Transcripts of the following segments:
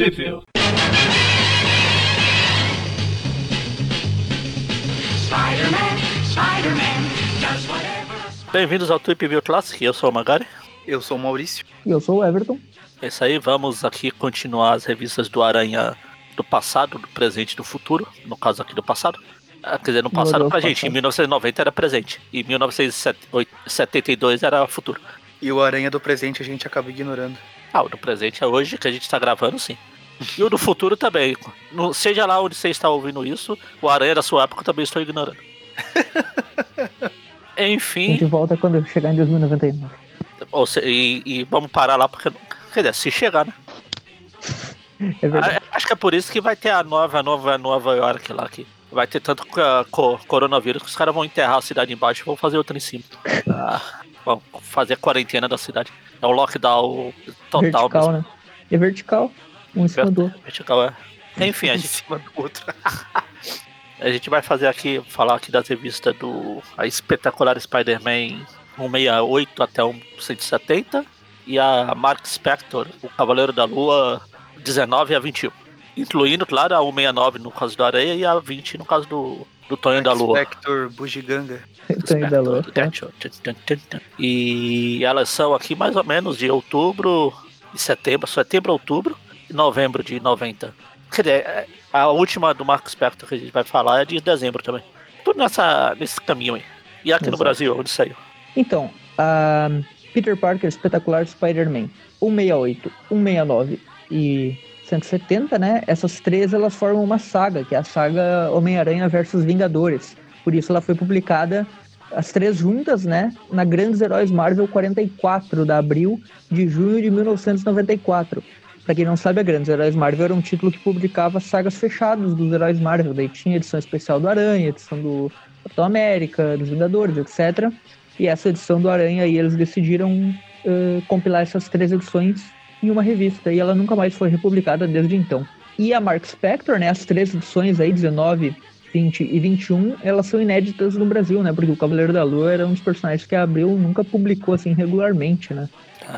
Sheffield. Bem-vindos ao Tweep View Classic, eu sou o Magari. Eu sou o Maurício. E eu sou o Everton. É isso aí, vamos aqui continuar as revistas do Aranha do passado, do presente e do futuro. No caso aqui do passado. Ah, Quer dizer, no passado Deus, pra gente, passado. em 1990 era presente. E 1972 era futuro. E o Aranha do presente a gente acaba ignorando. Ah, o do presente é hoje, que a gente tá gravando, sim. E o do futuro também. No- seja lá onde você está ouvindo isso, o Aranha da sua época eu também estou ignorando. A Enfim, gente volta quando chegar em 2099. ou se- e, e vamos parar lá, porque. Quer dizer, se chegar, né? É verdade. Acho que é por isso que vai ter a nova, nova Nova York lá que vai ter tanto co- co- coronavírus que os caras vão enterrar a cidade embaixo e vão fazer outra em cima. Ah, vão fazer a quarentena da cidade. É um lockdown total. vertical, mesmo. né? É vertical. Um em cima do outro. Vertical, é. Enfim, a Em gente, cima do outro. a gente vai fazer aqui, falar aqui das revistas do a espetacular Spider-Man 168 até o 170 e a Mark Spector, o Cavaleiro da Lua 19 a 21. Incluindo, claro, a 169 no caso do Areia e a 20 no caso do, do Tonho da Lua. Spector Bugiganga. Tonho da Lua. E elas são aqui mais ou menos de outubro e setembro, setembro, outubro e novembro de 90. Quer dizer, é, a última do Mark Spector que a gente vai falar é de dezembro também. Tudo nessa, nesse caminho aí. E aqui no Exato. Brasil, onde saiu? Então, a Peter Parker Espetacular Spider-Man 168, 169 e 170, né? Essas três elas formam uma saga, que é a saga Homem-Aranha versus Vingadores. Por isso ela foi publicada as três juntas, né? Na Grandes Heróis Marvel 44 da abril de junho de 1994. Pra quem não sabe, a Grandes Heróis Marvel era um título que publicava sagas fechadas dos heróis Marvel. Daí tinha edição especial do Aranha, edição do Capitão América, dos Vingadores, etc. E essa edição do Aranha aí eles decidiram eh, compilar essas três edições em uma revista e ela nunca mais foi republicada desde então. E a Mark Spector, né, as três edições aí, 19, 20 e 21, elas são inéditas no Brasil, né? Porque o Cavaleiro da Lua era um dos personagens que a Abril nunca publicou assim regularmente, né?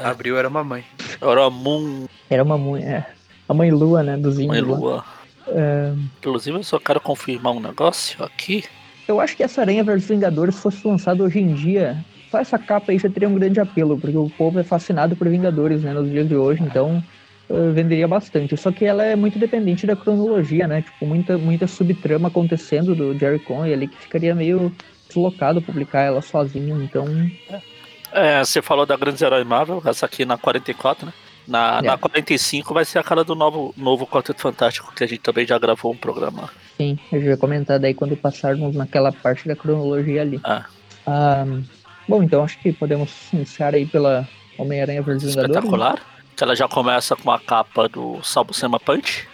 Abril era uma mãe. Era Moon, Era uma mãe, é, a mãe Lua, né, dos Mãe índios lá. Lua. É, Inclusive, eu só quero confirmar um negócio aqui. Eu acho que essa Aranha vs Vingadores fosse lançada hoje em dia, só essa capa aí já teria um grande apelo, porque o povo é fascinado por Vingadores, né, nos dias de hoje, então venderia bastante. Só que ela é muito dependente da cronologia, né, tipo, muita, muita subtrama acontecendo do Jerry Conway ali, que ficaria meio deslocado publicar ela sozinho, então... É, você falou da Grandes Herói Marvel, essa aqui na 44, né? Na, É. na 45 vai ser a cara do novo, novo Quarteto Fantástico, que a gente também já gravou um programa. Sim, eu já ia comentar daí quando passarmos naquela parte da cronologia ali. Ah. Ah, bom, então acho que podemos iniciar aí pela Homem-Aranha vs Vingadores. né? espetacular. Que ela já começa com a capa do Salvo Sema Punch.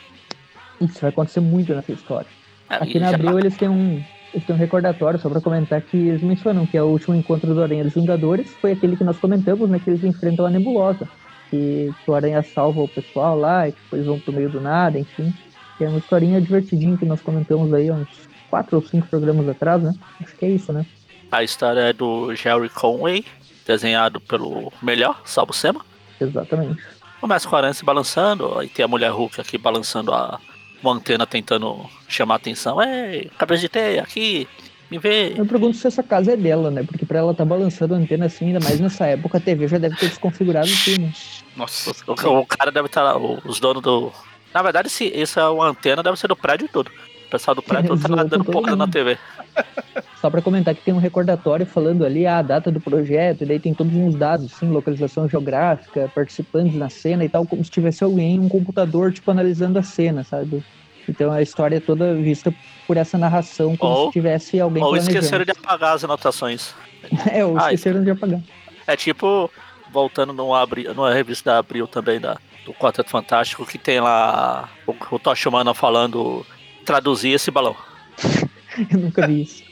Isso vai acontecer muito nessa história. É, Aqui na Abril eles têm um. Eles têm um recordatório só pra comentar que eles mencionam que é o último encontro do Aranha dos Vingadores foi aquele que nós comentamos, né? Que eles enfrentam a nebulosa. Que, que o Aranha salva o pessoal lá e depois vão pro meio do nada, enfim. Que é uma historinha divertidinha que nós comentamos aí há uns quatro ou cinco programas atrás, né? Acho que é isso, né? A história é do Jerry Conway, desenhado pelo melhor, Salvo Sema. Exatamente. Começa com a aranha se balançando, aí tem a mulher Hulk aqui balançando a uma antena tentando chamar a atenção. Ei, cabeça de teia, aqui, me vê. Eu pergunto se essa casa é dela, né? Porque pra ela tá balançando a antena assim, ainda mais nessa época, a TV já deve ter desconfigurado tudo, né? Nossa. O, o cara deve estar lá, o- os donos do. Na verdade, se essa é uma antena, deve ser do prédio todo. O pessoal do prédio todo tá lá dando porrada na. TV. Só pra comentar que tem um recordatório falando ali a data do projeto, e daí tem todos uns dados, assim, localização geográfica, participantes na cena e tal, como se tivesse alguém em um computador, tipo, analisando a cena, sabe? Então a história é toda vista por essa narração, como Ou- se tivesse alguém Ou planejando. esqueceram de apagar as anotações. É, ou Ah, esqueceram de apagar. É tipo, voltando no Abril, numa revista da Abril também, da, do Quarteto Fantástico, que tem lá o, o Tocha Humana falando traduzir esse balão. Eu nunca vi isso.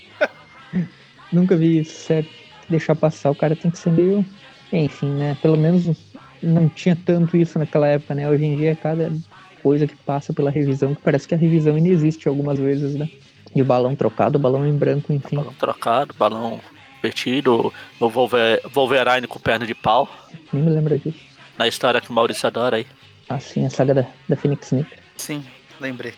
Nunca vi isso, sério. Deixar passar, o cara tem que ser meio. Enfim, né? Pelo menos não tinha tanto isso naquela época, né? Hoje em dia, cada coisa que passa pela revisão, que parece que a revisão ainda existe algumas vezes, né? E o balão trocado, o balão em branco, enfim. Balão trocado, balão invertido, o Wolver- Wolverine com perna de pau. Nem me lembro disso. Na história que o Maurício adora aí. Assim, a saga da, da Phoenix Negra. Sim, lembrei.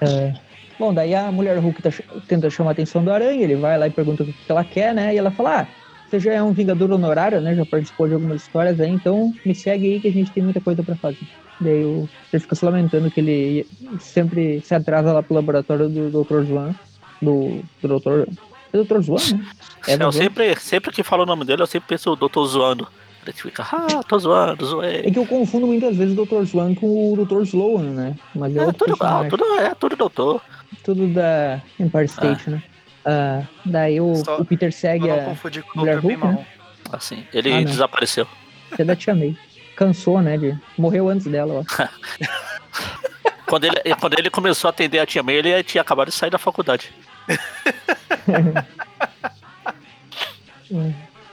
É, bom, daí a mulher Hulk tá tenta chamar a atenção do Aranha, ele vai lá e pergunta o que ela quer, né? E ela fala: Ah, você já é um Vingador honorário, né? Já participou de algumas histórias aí, então me segue aí que a gente tem muita coisa pra fazer. Daí o- ele fica se lamentando que ele sempre se atrasa lá pro laboratório do Dr. Zoan. Do, do Dr. É Dr. Zoan, né? É eu sempre, sempre que falo o nome dele, eu sempre penso, eu tô zoando. Ele fica, ah, tô zoando, É zoei. que eu confundo muitas vezes o Dr. Zoan com o Dr. Sloan, né? Mas é É tudo igual, personagem. tudo, é tudo doutor. Tudo da Empire State, né? Ah, daí o, Só- o Peter segue não a. confundir com o Mulher Hulk, né? Assim, ele Ah, desapareceu. Você da Tia May. Cansou, né? De... Morreu antes dela, ó. Quando ele, quando ele começou a atender a tia May, ele tinha acabado de sair da faculdade.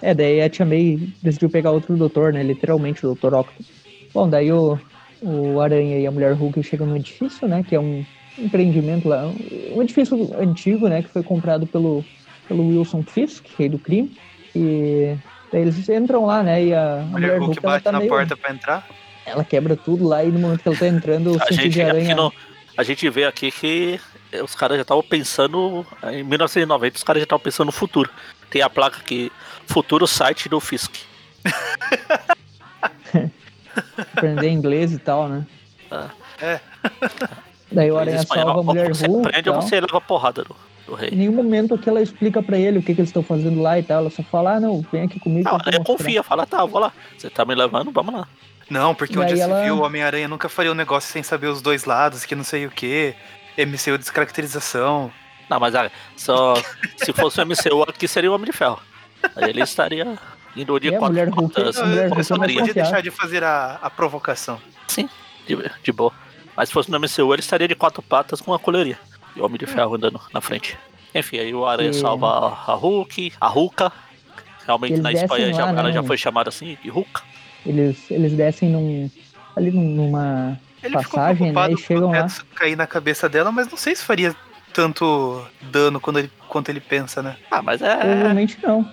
É, daí a Tia May decidiu pegar outro doutor, né? Literalmente o Dr. Octopus. Bom, daí o, o Aranha e a Mulher Hulk chegam no edifício, né? Que é um empreendimento lá. Um edifício antigo, né? Que foi comprado pelo, pelo Wilson Fisk, rei do crime. E daí eles entram lá, né? E a, a Mulher, Mulher Hulk, Hulk bate tá na meio... porta pra entrar. Ela quebra tudo lá e no momento que ela tá entrando, o A sentido gente, de aqui aranha... no, a gente vê aqui que os caras já estavam pensando. Em 1990, os caras já estavam pensando no futuro. Tem a placa aqui, futuro site do Fisk. aprender inglês e tal, né? Ah. É. Daí o Em Aranha espanhol, salva a Mulher ou você Hulk e aprende ou tal. você leva porrada do, do Em rei. nenhum momento que ela explica pra ele o que, que eles estão fazendo lá e tal. Ela só fala, ah, não, vem aqui comigo. Não, que eu ele vou mostrar." confia, fala, tá, vou lá. Você tá me levando, vamos lá. Não, porque onde se ela- viu, o Homem-Aranha nunca faria um negócio sem saber os dois lados, que não sei o que. MCU descaracterização. Não, mas ah, só se fosse o MCU aqui seria o Homem de Ferro. Aí ele estaria indo de É, a quatro Mulher Hulk- Mulher é não mais podia confiável. deixar de fazer a, a provocação. de, de boa. Mas se fosse no MCU, ele estaria de quatro patas com a coleirinha. E o Homem de Ferro andando na frente. Enfim, aí o Aranha E- salva a, Hulk, a Hulka. Realmente Eles na Espanha descem já, lá, ela né, já foi chamada assim, de Hulka. Eles, eles descem num, ali num- numa Ele passagem, ficou né? preocupado E chegam com o lá. cair na cabeça dela, mas não sei se faria tanto dano quando ele, quanto ele pensa, né? Ah, mas é. Provavelmente não.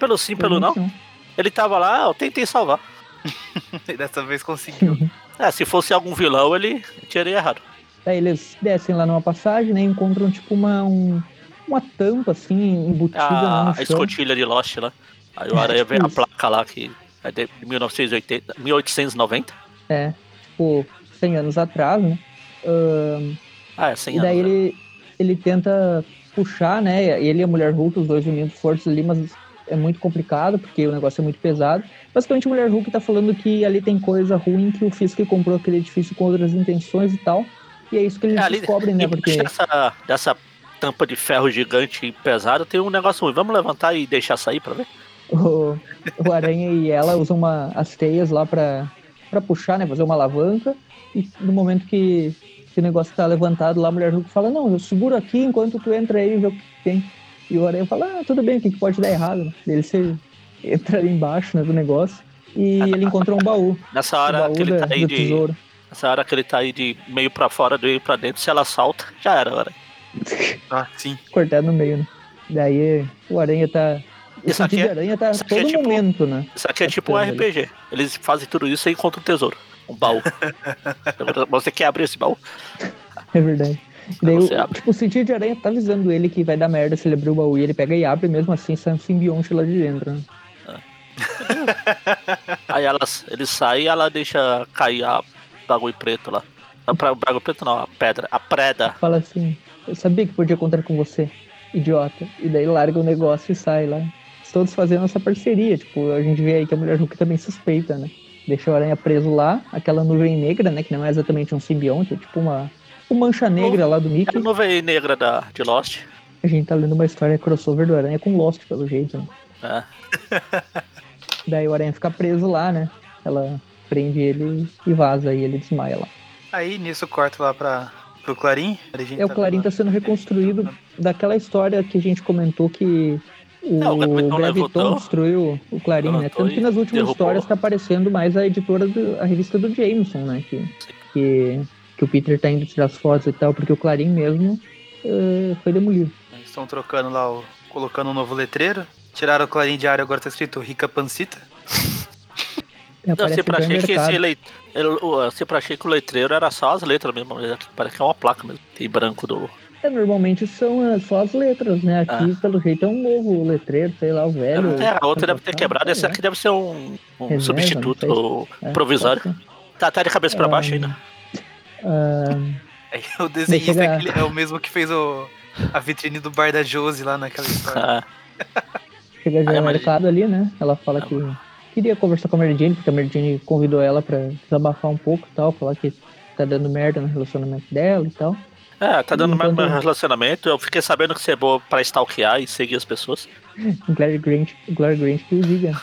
Pelo sim, pelo não. provavelmente Ele tava lá, eu tentei salvar. E dessa vez conseguiu. É, se fosse algum vilão, ele teria errado. Daí eles descem lá numa passagem, né? e Encontram tipo uma, um- uma tampa assim, embutida lá A, a escotilha de Lost lá. Aí o Aranha vê a Isso. placa lá que é de 1980, 1890. É, tipo, 100 anos atrás, né? Ahn, Ah, é 100 E daí anos. né? ele, ele tenta puxar, né? Ele e a Mulher Hulk, os dois unindo forças ali, mas é muito complicado, porque o negócio é muito pesado. Basicamente, a Mulher Hulk tá falando que ali tem coisa ruim, que o Fisk comprou aquele edifício com outras intenções e tal. E é isso que eles É, ali- descobrem, né? Porque dessa, dessa tampa de ferro gigante e pesada tem um negócio ruim. Vamos levantar e deixar sair pra ver? o, o Aranha e ela usam uma, as teias lá pra, pra puxar, né? Fazer uma alavanca. E no momento que, que o negócio tá levantado lá, a Mulher Hulk fala, não, eu seguro aqui enquanto tu entra aí e vê o que tem. E o Aranha fala, ah, tudo bem, o que, que pode dar errado? Ele se entra ali embaixo né, do negócio e ele encontra um baú. Nessa hora baú que ele da- tá aí de. tesouro. Nessa hora que ele tá aí de meio pra fora, do meio pra dentro, se ela salta, já era, hora. Ah, sim. Cortado no meio, né? Daí o Aranha tá... O Isso aqui sentido é- de Aranha tá isso aqui é todo tipo- momento, né? Isso aqui é tipo um RPG. Eles fazem tudo isso e encontram um tesouro. Um baú. Você quer abrir esse baú? É verdade. Daí, o, tipo, o sentido de aranha tá avisando ele que vai dar merda se ele abrir o baú. E ele pega e abre, mesmo assim sai um simbionte lá de dentro. Né? Aí elas, ele sai e ela deixa cair a bagulho preto lá. Não, pra- O bagulho preto não, a pedra. A preda. Fala assim, eu sabia que podia contar com você, idiota. E daí larga o negócio e sai lá. Todos fazendo essa parceria. Tipo, a gente vê aí que a mulher Hulk também suspeita, né? Deixa o aranha preso lá, aquela nuvem negra, né? Que não é exatamente um simbionte, é tipo uma, uma mancha negra lá do É a Mickey. nuvem negra da, de Lost. A gente tá lendo uma história crossover do aranha com Lost, pelo jeito, né? É. Daí o aranha fica preso lá, né? Ela prende ele e vaza e ele desmaia lá. Aí nisso corta lá pra, pro Clarim. A gente É, o tá Clarim tá sendo reconstruído daquela história que a gente comentou que o É, o Graviton destruiu o Clarim, né? Tanto que nas últimas derrubou. histórias tá aparecendo mais a editora, do, a revista do Jameson, né? Que, que, que o Peter tá indo tirar as fotos e tal, porque o Clarim mesmo eh, foi demolido. Eles estão trocando lá, o, colocando um novo letreiro. Tiraram o Clarim diário, agora tá escrito Rica Pancita. Eu Aparece sempre achei que esse leit... eu, eu sempre achei que o letreiro era só as letras mesmo. aqui Parece que é uma placa mesmo. Tem branco do. É, normalmente são é, só as letras, né? Aqui, pelo jeito, é um novo letreiro, sei lá, o velho. É, a outra deve ter Ah, quebrado. Esse sei aqui deve ser um, um Reserva, substituto não lá. É, provisório. Tá até de cabeça pra Ah, baixo ainda. Ah, Aí o desenhista eu é, aquele- é o mesmo que fez o, a vitrine do bar da Josie lá naquela história. Ah, chega já no mas- mercado ali, né? Ela fala que queria conversar com a Mary Jane, porque a Mary Jane convidou ela pra desabafar um pouco e tal, falar que tá dando merda no relacionamento dela e tal. É, tá dando mais Enquanto- meu relacionamento. Eu fiquei sabendo que você é boa pra stalkear e seguir as pessoas. Glória Grant, Glória Grant que o diga.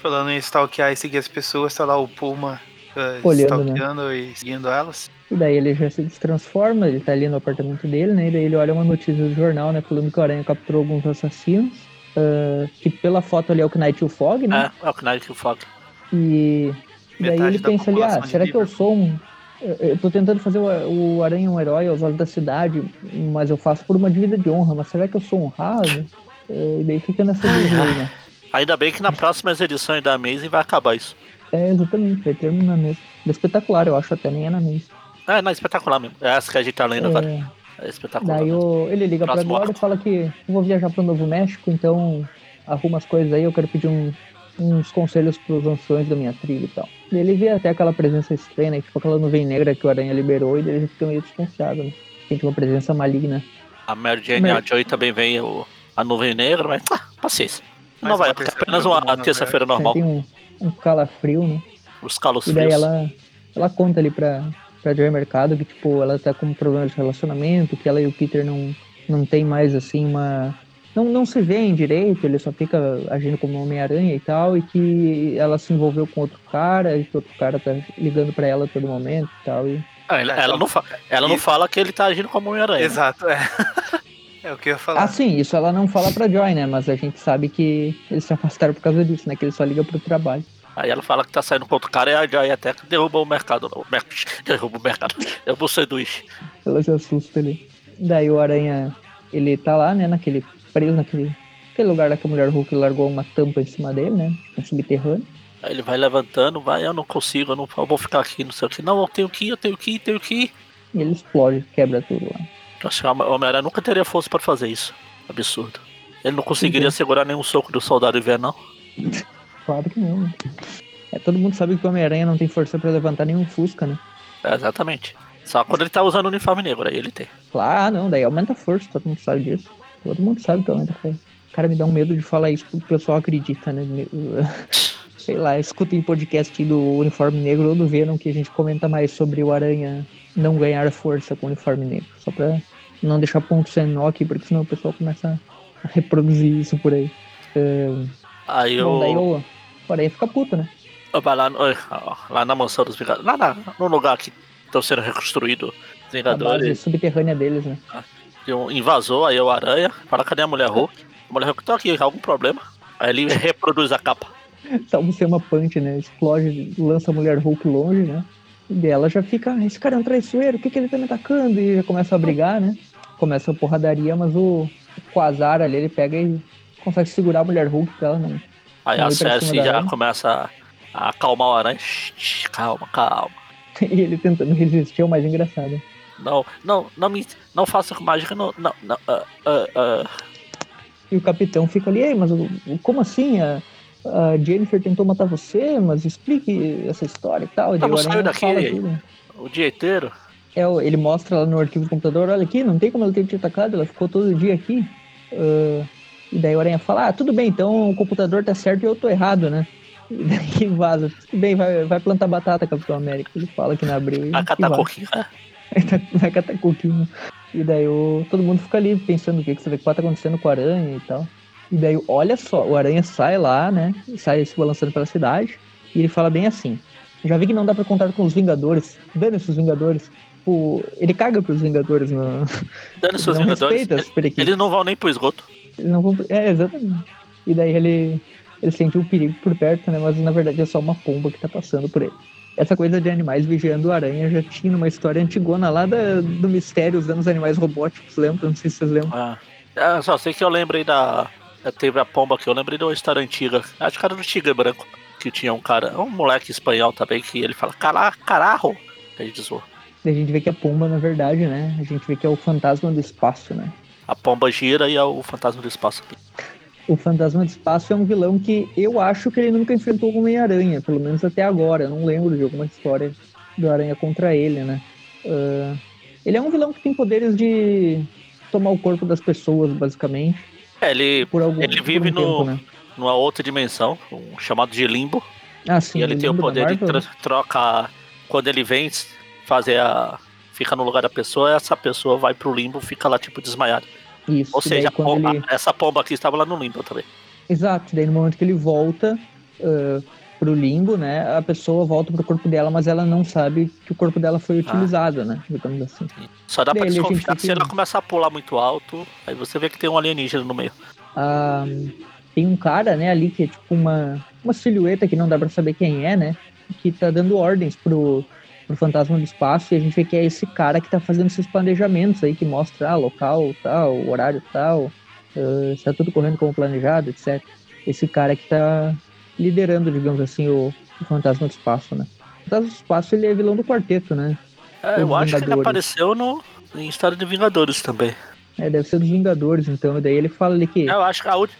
Falando em stalkear e seguir as pessoas, tá lá o Puma uh, Olhando, né? stalkeando e seguindo elas. E daí ele já se transforma, ele tá ali no apartamento dele, né? E daí ele olha uma notícia do jornal, né? Falando que o Aranha capturou alguns assassinos. ah, que pela foto ali é o Knight e o Fog, né? É, é o Knight que o Fog. E, e daí ele pensa ali, ah, será que eu sou um. eu- tô tentando fazer o, o Aranha um herói aos olhos da cidade, mas eu faço por uma dívida de honra, mas será que eu sou honrado? Eh, E daí fica nessa dúvida aí, né? Ainda bem que na próxima edição da Amazing vai acabar isso. É, exatamente, vai terminar mesmo. É espetacular, eu acho, até nem é na mesa. É, não, é espetacular mesmo. É essa que a gente tá lendo agora. É, É espetacular. daí o, ele liga pra Glória e fala que eu vou viajar pro Novo México, então arruma as coisas aí, eu quero pedir um- uns conselhos pros anciões da minha tribo e tal. E ele vê até aquela presença estranha, né, tipo aquela nuvem negra que o Aranha liberou, e daí ele fica meio desconfiado, né? Sente uma presença maligna. A Mary Jane e a Mary- Joy também vem o, a nuvem negra, mas ah, paciência. Mais Não vai, é apenas uma terça-feira normal. Tem um, um calafrio, né? Os calos E daí frios. ela, ela conta ali pra, pra Joy Mercado que, tipo, ela tá com problema de relacionamento, que ela e o Peter não, não tem mais, assim, uma... Não, não se veem direito, ele só fica agindo como Homem-Aranha e tal, e que ela se envolveu com outro cara, e que outro cara tá ligando pra ela a todo momento e tal, e... Ah, ela, ela não, fa- ela não fala que ele tá agindo como Homem-Aranha. Exato, é. é o que eu ia falar. Ah, sim, isso ela não fala pra Joy, né? Mas a gente sabe que eles se afastaram por causa disso, né? Que ele só liga pro trabalho. Aí ela fala que tá saindo com outro cara e a Joy até que derruba o mercado. O mer... Derruba o mercado. Derruba o sanduíche. Ela se assusta ali. Daí o Aranha, ele tá lá, né, naquele, preso naquele, aquele lugar lá que a Mulher Hulk largou uma tampa em cima dele, né, um subterrâneo. Aí ele vai levantando, vai, eu não consigo, eu não eu vou ficar aqui, não sei o que. Não, eu tenho que ir, eu tenho que ir, tenho que ir. E ele explode, quebra tudo lá. Acho que o Homem-Aranha nunca teria força pra fazer isso. Absurdo. Ele não conseguiria Sim. segurar nenhum soco do soldado invernal. Claro que não, né? É, todo mundo sabe que o Homem-Aranha não tem força pra levantar nenhum Fusca, né? É, exatamente. Só quando ele tá usando o uniforme negro, aí ele tem. Claro, não, daí aumenta a força, todo mundo sabe disso. Todo mundo sabe que aumenta a força. Cara, me dá um medo de falar isso porque o pessoal acredita, né? Sei lá, escutem podcast do Uniforme Negro ou do Venom que a gente comenta mais sobre o Aranha não ganhar força com o Uniforme Negro. Só pra não deixar ponto sem nó aqui, porque senão o pessoal começa a reproduzir isso por aí. É, Aí Bom, daí eu. o o Aranha fica puto, né? Vai lá, no- lá na mansão dos Vingadores. Lá na, no lugar que estão sendo reconstruídos os A base Vingadores. subterrânea deles, né? Tem um invasor, aí é o Aranha. Fala, cadê a mulher Hulk? A mulher Hulk tá aqui, algum problema? Aí ele reproduz a capa. Salvo ser uma punch, né? Explode, lança a mulher Hulk longe, né? E ela já fica, "Ah, esse cara é um traiçoeiro, o que, que ele tá me atacando? E já começa a brigar, né? Começa a porradaria, mas o, o Quasar ali, ele pega e consegue segurar a mulher Hulk pra ela não. Aí Não, a Cersei já começa a, acalmar o Aranha. Calma, calma. E ele tentando resistir é o mais engraçado. Não, não, não me. Não faça com mágica, não. não, não ah, ah, ah. E o capitão fica ali, ei, mas como assim? A, a Jennifer tentou matar você, mas explique essa história e tal. E daí Não, o saiu daqui, o dia inteiro. É, ele mostra lá no arquivo do computador, olha aqui, não tem como ela ter te atacado, ela ficou todo dia aqui. Ah, e daí o Aranha fala, ah, tudo bem, então o computador tá certo e eu tô errado, né? E daí vaza. Tudo bem, vai, vai plantar batata, Capitão América. Ele fala que não abriu. e catar coquinho. né? vai catar coquinho. E daí o, todo mundo fica ali pensando o que, que será que tá acontecendo com o Aranha e tal. E daí, olha só, o Aranha sai lá, né? Sai se balançando pela cidade. E ele fala bem assim: Já vi que não dá pra contar com os Vingadores. Dane-se os Vingadores. Tipo, ele caga pros Vingadores. No... Dando seus não Vingadores. periquitas. Eles não vão nem pro esgoto. Não. É, exatamente. E daí ele, ele sente um perigo por perto, né? Mas na verdade é só uma pomba que tá passando por ele. Essa coisa de animais vigiando aranha já tinha numa história antigona lá da, do mistério usando os animais robóticos, lembra? Não sei se vocês lembram. Ah, É, só sei que eu lembrei da. Teve a pomba que eu lembrei de uma história antiga. Acho que era do Tigre Branco. que tinha um cara, um moleque espanhol também, que ele fala, Cara, carajo, a gente zoou. A gente vê que a pomba, na verdade, né? A gente vê que é o fantasma do espaço, né? A pomba gira e é o fantasma do espaço. O fantasma do espaço é um vilão que eu acho que ele nunca enfrentou o Homem-Aranha, pelo menos até agora. Eu não lembro de alguma história do Aranha contra ele, né? Uh, ele é um vilão que tem poderes de tomar o corpo das pessoas, basicamente. É, ele, algum, ele vive um no, tempo, né? numa outra dimensão, um, chamado de limbo. Ah, sim, e ele tem o poder de tro trocar. Quando ele vem fazer a. fica no lugar da pessoa, essa pessoa vai pro limbo fica lá, tipo, desmaiada. Isso. Ou seja, pomba, ele... essa pomba aqui estava lá no limbo também. Exato, daí no momento que ele volta uh, pro limbo, né, a pessoa volta pro corpo dela, mas ela não sabe que o corpo dela foi ah. utilizado, ah. né, digamos assim. Só dá daí, pra desconfiar se ela começar a pular muito alto, aí você vê que tem um alienígena no meio. Ah, tem um cara, né, ali que é tipo uma, uma silhueta que não dá pra saber quem é, né, que tá dando ordens pro, pro Fantasma do Espaço, e a gente vê que é esse cara que tá fazendo esses planejamentos aí, que mostra ah, local tal, horário tal, uh, está tudo correndo como planejado, etc. Esse cara que tá liderando, digamos assim, o, o Fantasma do Espaço, né? O Fantasma do Espaço, ele é vilão do quarteto, né? É, eu acho que ele apareceu no, em História de Vingadores também. É, deve ser dos Vingadores, então. Daí ele fala ali que. Eu acho que a última.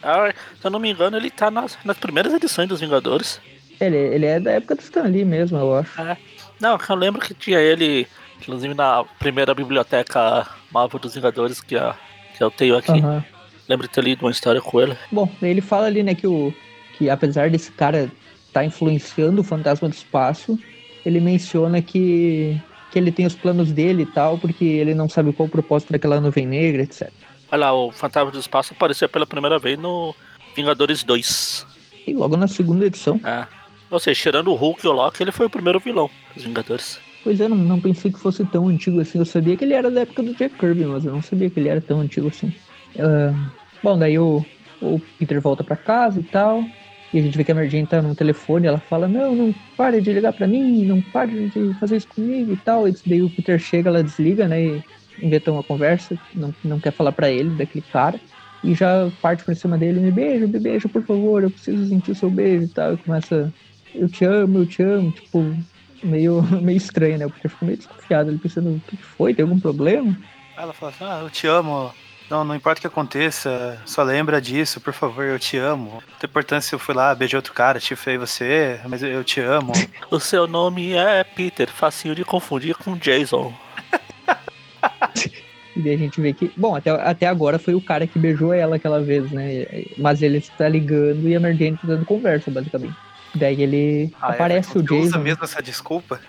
Se eu não me engano, ele tá nas, nas primeiras edições dos Vingadores. Ele, ele é da época do Stan Lee mesmo, eu acho. É. Não, eu lembro que tinha ele, inclusive na primeira biblioteca Marvel dos Vingadores que, a, que eu tenho aqui. Uhum. Lembro de ter lido uma história com ele. Bom, ele fala ali, né, que, o, que apesar desse cara estar tá influenciando o fantasma do espaço, ele menciona que, que ele tem os planos dele e tal, porque ele não sabe qual o propósito daquela nuvem negra, etc. Olha lá, o fantasma do espaço apareceu pela primeira vez no Vingadores 2. E logo na segunda edição. É. Ou seja, tirando o Hulk e o Loki, ele foi o primeiro vilão dos Vingadores. Pois é, não, não pensei que fosse tão antigo assim. Eu sabia que ele era da época do Jack Kirby, mas eu não sabia que ele era tão antigo assim. Uh, bom, daí o, o Peter volta para casa e tal. E a gente vê que a Mary tá no telefone. Ela fala: Não, não pare de ligar para mim, não pare de fazer isso comigo e tal. E daí o Peter chega, ela desliga, né? E inventa uma conversa. Não, não quer falar para ele daquele cara. E já parte por cima dele: Me beija, me beija, por favor. Eu preciso sentir o seu beijo e tal. E começa eu te amo, eu te amo, tipo, meio, meio estranho, né? Porque ficou meio desconfiado, ele pensando, o que foi? Tem algum problema? Ela fala assim, ah, eu te amo, não, não importa o que aconteça, só lembra disso, por favor, eu te amo. Não tem importância se eu fui lá, beijei outro cara, te fei você, mas eu te amo. o seu nome é Peter, facinho de confundir com Jason. E daí a gente vê que, bom, até, até agora foi o cara que beijou ela aquela vez, né? Mas ele está ligando e a Mary Jane tá dando conversa, basicamente. Daí ele ah, é? aparece é, o Jason. usa mesmo essa desculpa?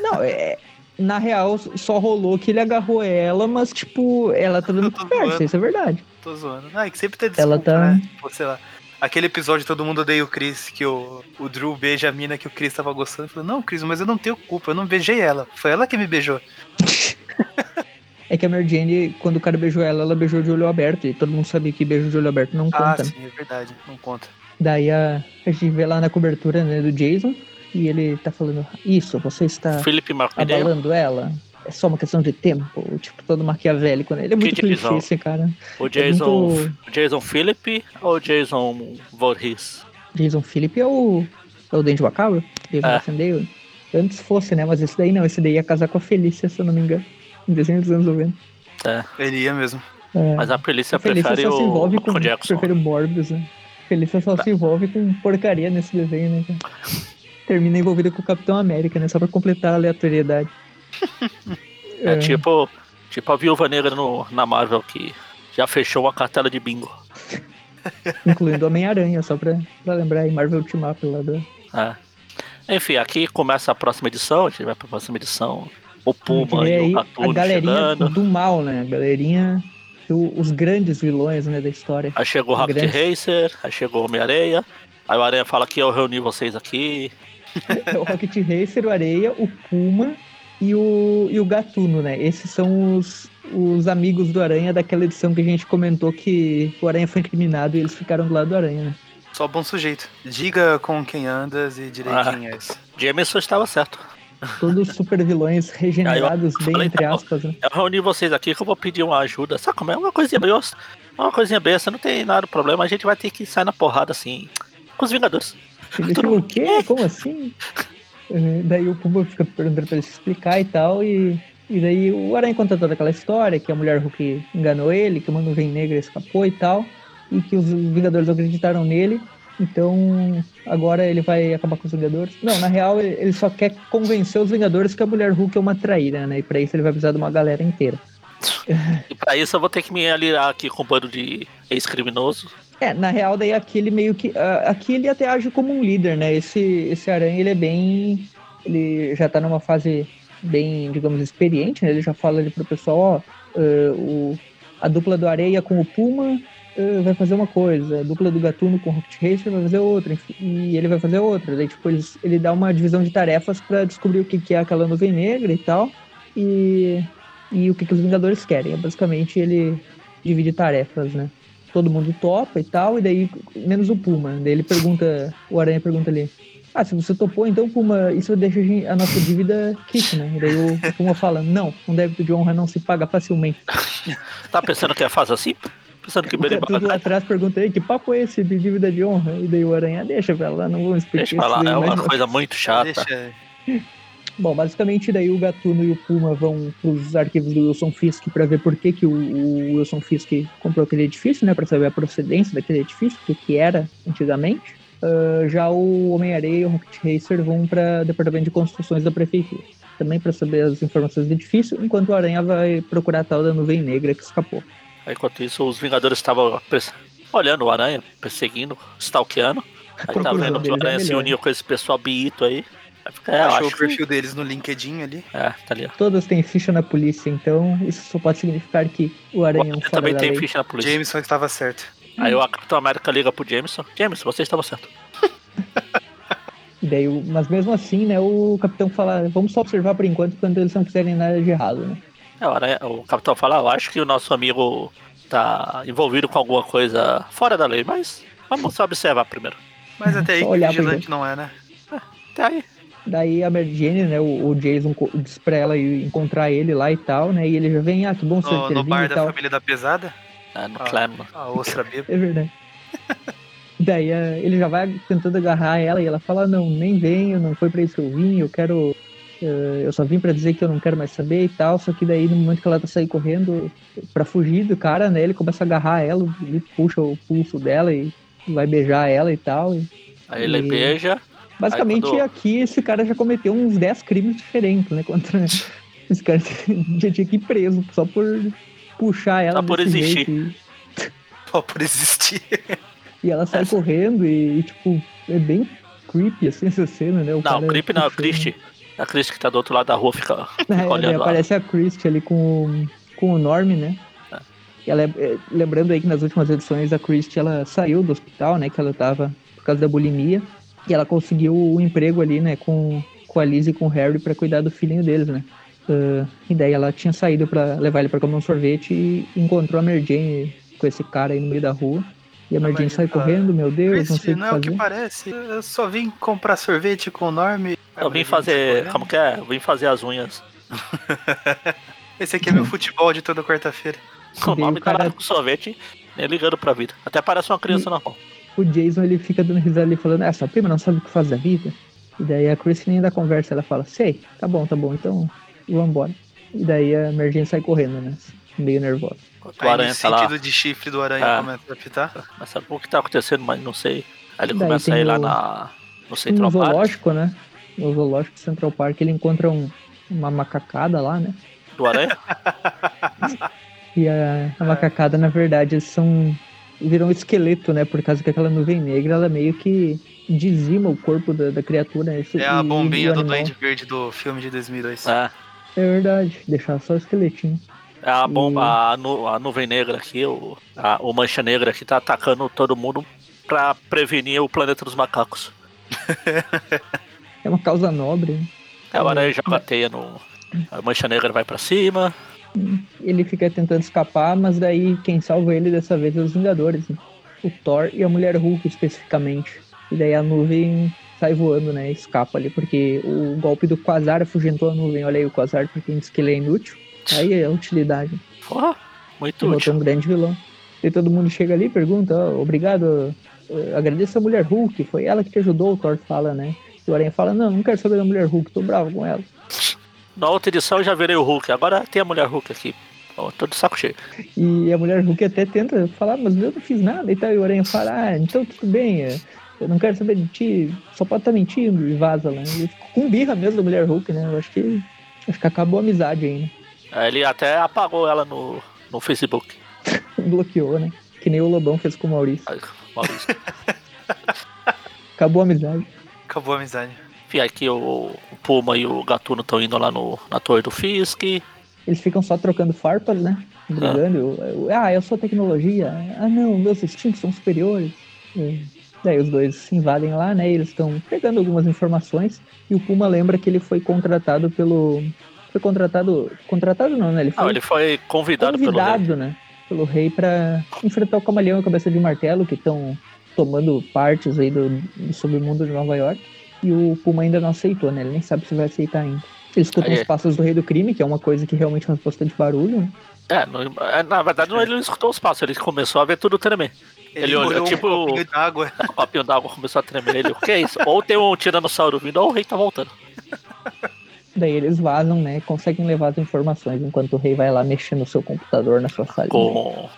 Não, é. Na real, só rolou que ele agarrou ela, mas, tipo, ela tá dando conversa, isso é verdade. Tô zoando. Ah, é que sempre tem desculpa, ela tá... né? Tipo, sei lá. Aquele episódio Todo Mundo Odeia o Chris, que o, o Drew beija a mina que o Chris tava gostando. Falou, não, Chris, mas eu não tenho culpa, eu não beijei ela. Foi ela que me beijou. é que a Mary Jane, quando o cara beijou ela, ela beijou de olho aberto. E todo mundo sabia que beijo de olho aberto não ah, conta. Ah, sim, é verdade, não conta. Daí a, a gente vê lá na cobertura né, do Jason e ele tá falando: Isso, você está Felipe abalando ela. É só uma questão de tempo. Tipo, todo maquiavélico, né? Ele é muito clichê, esse cara. O Jason, é muito... Jason Philip ou Jason Voorhees? Jason Philip é o, é o Dente Macabro? Jason é. Antes fosse, né? Mas esse daí não. Esse daí ia casar com a Felícia, se eu não me engano. Em desenho dos anos 90. É. Ele ia mesmo. É. Mas a Felícia, a Felícia prefere só o, se envolve com, Jackson. Prefere o Morbius, né? Felícia só tá. se envolve com porcaria nesse desenho, né? Termina envolvida com o Capitão América, né? Só pra completar a aleatoriedade. é, é, tipo, tipo a Viúva Negra no, na Marvel que já fechou uma cartela de bingo. Incluindo Homem-Aranha, só pra, pra lembrar aí, Marvel Ultimate lá do. É. Enfim, aqui começa a próxima edição, a gente vai pra próxima edição. O Puma e, o Gatuno A galerinha chegando. do mal, né? A galerinha os grandes vilões né, da história. Aí chegou o Rocket Racer, aí chegou o Homem-Areia. Aí o Areia fala que eu reuni vocês aqui. o Rocket Racer, o Areia, o Puma e o, e o Gatuno, né? Esses são os, os amigos do Aranha daquela edição que a gente comentou que o Aranha foi incriminado e eles ficaram do lado do Aranha, né? Só bom sujeito. Diga com quem andas e direitinho ah, é esse. Jameson estava certo. Todos super vilões regenerados, eu, bem entre aspas. Né? Eu reuni vocês aqui que eu vou pedir uma ajuda. Sabe como é? Uma coisinha bem, uma coisinha besta, não tem nada de problema. A gente vai ter que sair na porrada assim com os Vingadores. Ele tipo, o quê? Como assim? Uh, daí o Puma fica perguntando pra ele se explicar e tal, e, e daí o Aranha conta toda aquela história, que a mulher Hulk enganou ele, que o Mano Vem Negra escapou e tal, e que os Vingadores acreditaram nele, então agora ele vai acabar com os Vingadores. Não, na real ele só quer convencer os Vingadores que a mulher Hulk é uma traíra, né? E pra isso ele vai precisar de uma galera inteira. E pra isso eu vou ter que me aliar aqui com o bando de ex-criminoso. É, na real, daí aqui ele meio que. Uh, aqui ele até age como um líder, né? Esse, esse Aranha, ele é bem. Ele já tá numa fase bem, digamos, experiente, né? Ele já fala ali pro pessoal, ó, uh, o, a dupla do Areia com o Puma vai fazer uma coisa, a dupla do Gatuno com o Rocket Racer vai fazer outra, e ele vai fazer outra. Daí, tipo, ele, ele dá uma divisão de tarefas para descobrir o que, que é aquela nuvem negra e tal. E e o que, que os Vingadores querem. É basicamente ele divide tarefas, né? Todo mundo topa e tal, e daí, menos o Puma. Daí ele pergunta, o Aranha pergunta ali, ah, se você topou, então, Puma, isso deixa a nossa dívida quitte, né? E daí o Puma fala, não, um débito de honra não se paga facilmente. tá pensando que é fácil assim? Pensando que o Tudo lá atrás pergunta aí, que papo é esse de dívida de honra? E daí o Aranha, deixa pra lá, não vamos explicar Deixa pra lá, é uma coisa muito chata. Deixa. Bom, basicamente daí o Gatuno e o Puma vão para os arquivos do Wilson Fisk para ver por que, que o, o, Wilson Fisk comprou aquele edifício, né, para saber a procedência daquele edifício, o que, que era antigamente. Uh, já o Homem-Areia e o Rocket Racer vão para o departamento de construções da prefeitura, também para saber as informações do edifício, enquanto o Aranha vai procurar a tal da nuvem negra que escapou. Enquanto isso, os Vingadores estavam olhando o Aranha, perseguindo, stalkeando. Aí tá vendo que o Aranha é se uniu com esse pessoal biito aí. É, Achou o perfil que... deles no LinkedIn ali. É, tá ali. Todos têm ficha na polícia, então isso só pode significar que o Aranha é um também tem ficha na polícia. Jameson estava certo. Aí o Capitão América liga pro Jameson. Jameson, você estava certo. e daí, mas mesmo assim, né, o Capitão fala, vamos só observar por enquanto, quando eles não fizerem nada de errado, né? É, o, Aranha, o Capitão fala, eu acho que o nosso amigo tá envolvido com alguma coisa fora da lei, mas vamos só observar primeiro. Mas até aí, vigilante não é, né? É, até aí. Daí a Mary Jane, né, o, o, Jason diz pra ela encontrar ele lá e tal, né? E ele já vem, ah, que bom você no, no bar da família da pesada? É, no ah, A ostra É verdade. Daí uh, ele já vai tentando agarrar ela e ela fala, não, nem venho, não foi pra isso que eu vim, eu quero... Eu só vim para dizer que eu não quero mais saber e tal, só que daí no momento que ela tá saindo correndo para fugir do cara, né, ele começa a agarrar ela, ele puxa o pulso dela e vai beijar ela e tal. E, Aí ele e... beija, Basicamente, quando... aqui esse cara já cometeu uns 10 crimes diferentes, né? Contra. esse cara já tinha que ir preso só por puxar ela. Só por existir. E... Só por existir. E ela sai essa... correndo e, e, tipo, é bem creepy assim essa cena, né? O não, creepy não, é a Christie. A Christie que tá do outro lado da rua fica, fica é, olhando. Aparece a Christie ali com, com o Norm, né? É. Ela, é, lembrando aí que nas últimas edições a Christie ela saiu do hospital, né? Que ela tava por causa da bulimia. E ela conseguiu o um emprego ali, né, com, com a Liz e com o Harry para cuidar do filhinho deles, né? Uh, e daí ela tinha saído para levar ele para comer um sorvete e encontrou a Mary Jane com esse cara aí no meio da rua. E a Jane sai correndo, meu Deus, não sei não é o que parece. Eu só vim comprar sorvete com o Norm. Eu vim fazer, como que é? Eu vim fazer as unhas. Esse aqui é meu futebol de toda quarta-feira. O nome tá cara... lá com sorvete, nem ligando pra vida. Até parece uma criança e... normal o Jason ele fica dando risada ali falando, essa prima não sabe o que faz da vida. E daí a Chris nem da conversa, ela fala, sei, tá bom, tá bom, então vamos embora. E daí a Mergin sai correndo, né? Meio nervosa. O aranha tá sentido de chifre do aranha é. começa a apitar. Mas sabe o que tá acontecendo, mas não sei. Aí ele começa a ir lá na, no Central no zoológico, Park. né? No zoológico Central Park ele encontra um, uma macacada lá, né? Do aranha? e a, a macacada, na verdade, eles são virou um esqueleto, né? Por causa que aquela nuvem negra, ela meio que dizima o corpo da, da criatura. Isso, é a bombinha do, do Duende Verde do filme de 2002. É. É verdade, deixar só o esqueletinho. A bomba, e... a, nu, a, nuvem negra aqui, o, a, o mancha negra aqui tá atacando todo mundo pra prevenir o planeta dos macacos. é uma causa nobre. Né? É, agora ele joga a teia no. A mancha negra vai pra cima. Ele fica tentando escapar, mas daí quem salva ele dessa vez é os Vingadores, né? O Thor e a Mulher Hulk especificamente. E daí a nuvem sai voando, né? Escapa ali, porque o golpe do Quasar afugentou a nuvem. Olha aí o Quasar, pra quem diz que ele é inútil. Aí é a utilidade. Porra, muito útil. um grande vilão. E todo mundo chega ali e pergunta, oh, obrigado, eh, agradeça a mulher Hulk, foi ela que te ajudou, o Thor fala, né? E o Aranha fala, não, não quero saber da mulher Hulk, tô bravo com ela. Na outra edição eu já virei o Hulk, agora tem a mulher Hulk aqui. Tô de saco cheio. E a mulher Hulk até tenta falar, mas eu não fiz nada e tal. E o Aranha fala, ah, então tudo bem, é, eu não quero saber de ti, só pode estar mentindo e vaza lá. E com birra mesmo da mulher Hulk, né? Eu acho que acho que acabou a amizade aí, né? Aí Ele até apagou ela no, no Facebook. Bloqueou, né? Que nem o Lobão fez com o Maurício. Aí, Maurício. Acabou a amizade. Acabou a amizade. Enfim, aqui o, o Puma e o Gatuno estão indo lá no, na torre do Fisk. Eles ficam só trocando farpas, né? Brigando. Eu- eu- ah, eu sou tecnologia. Ah, não, meus instintos são superiores. E daí os dois se invadem lá, né? Eles estão pegando algumas informações. E o Puma lembra que ele foi contratado pelo. Foi contratado. Contratado não, né? Ele foi Não, ele foi convidado, pelo rei. convidado, né? Pelo rei pra enfrentar o Camaleão e a Cabeça de Martelo, que estão tomando partes aí do, do submundo de Nova York. E o Puma ainda não aceitou, né? Ele nem sabe se vai aceitar ainda. Ele escuta Aí os é. passos do Rei do Crime, que é uma coisa que realmente faz bastante barulho. né? É, é, na verdade não, ele não escutou os passos, ele começou a ver tudo tremer. Ele olhou, molhou tipo- um copinho d'água. O copinho d'água começou a tremer. Ele, o que é isso? Ou tem um tiranossauro vindo, ou o rei tá voltando. Daí eles vazam, né? Conseguem levar as informações enquanto o rei vai lá mexer no seu computador na sua sala. Com,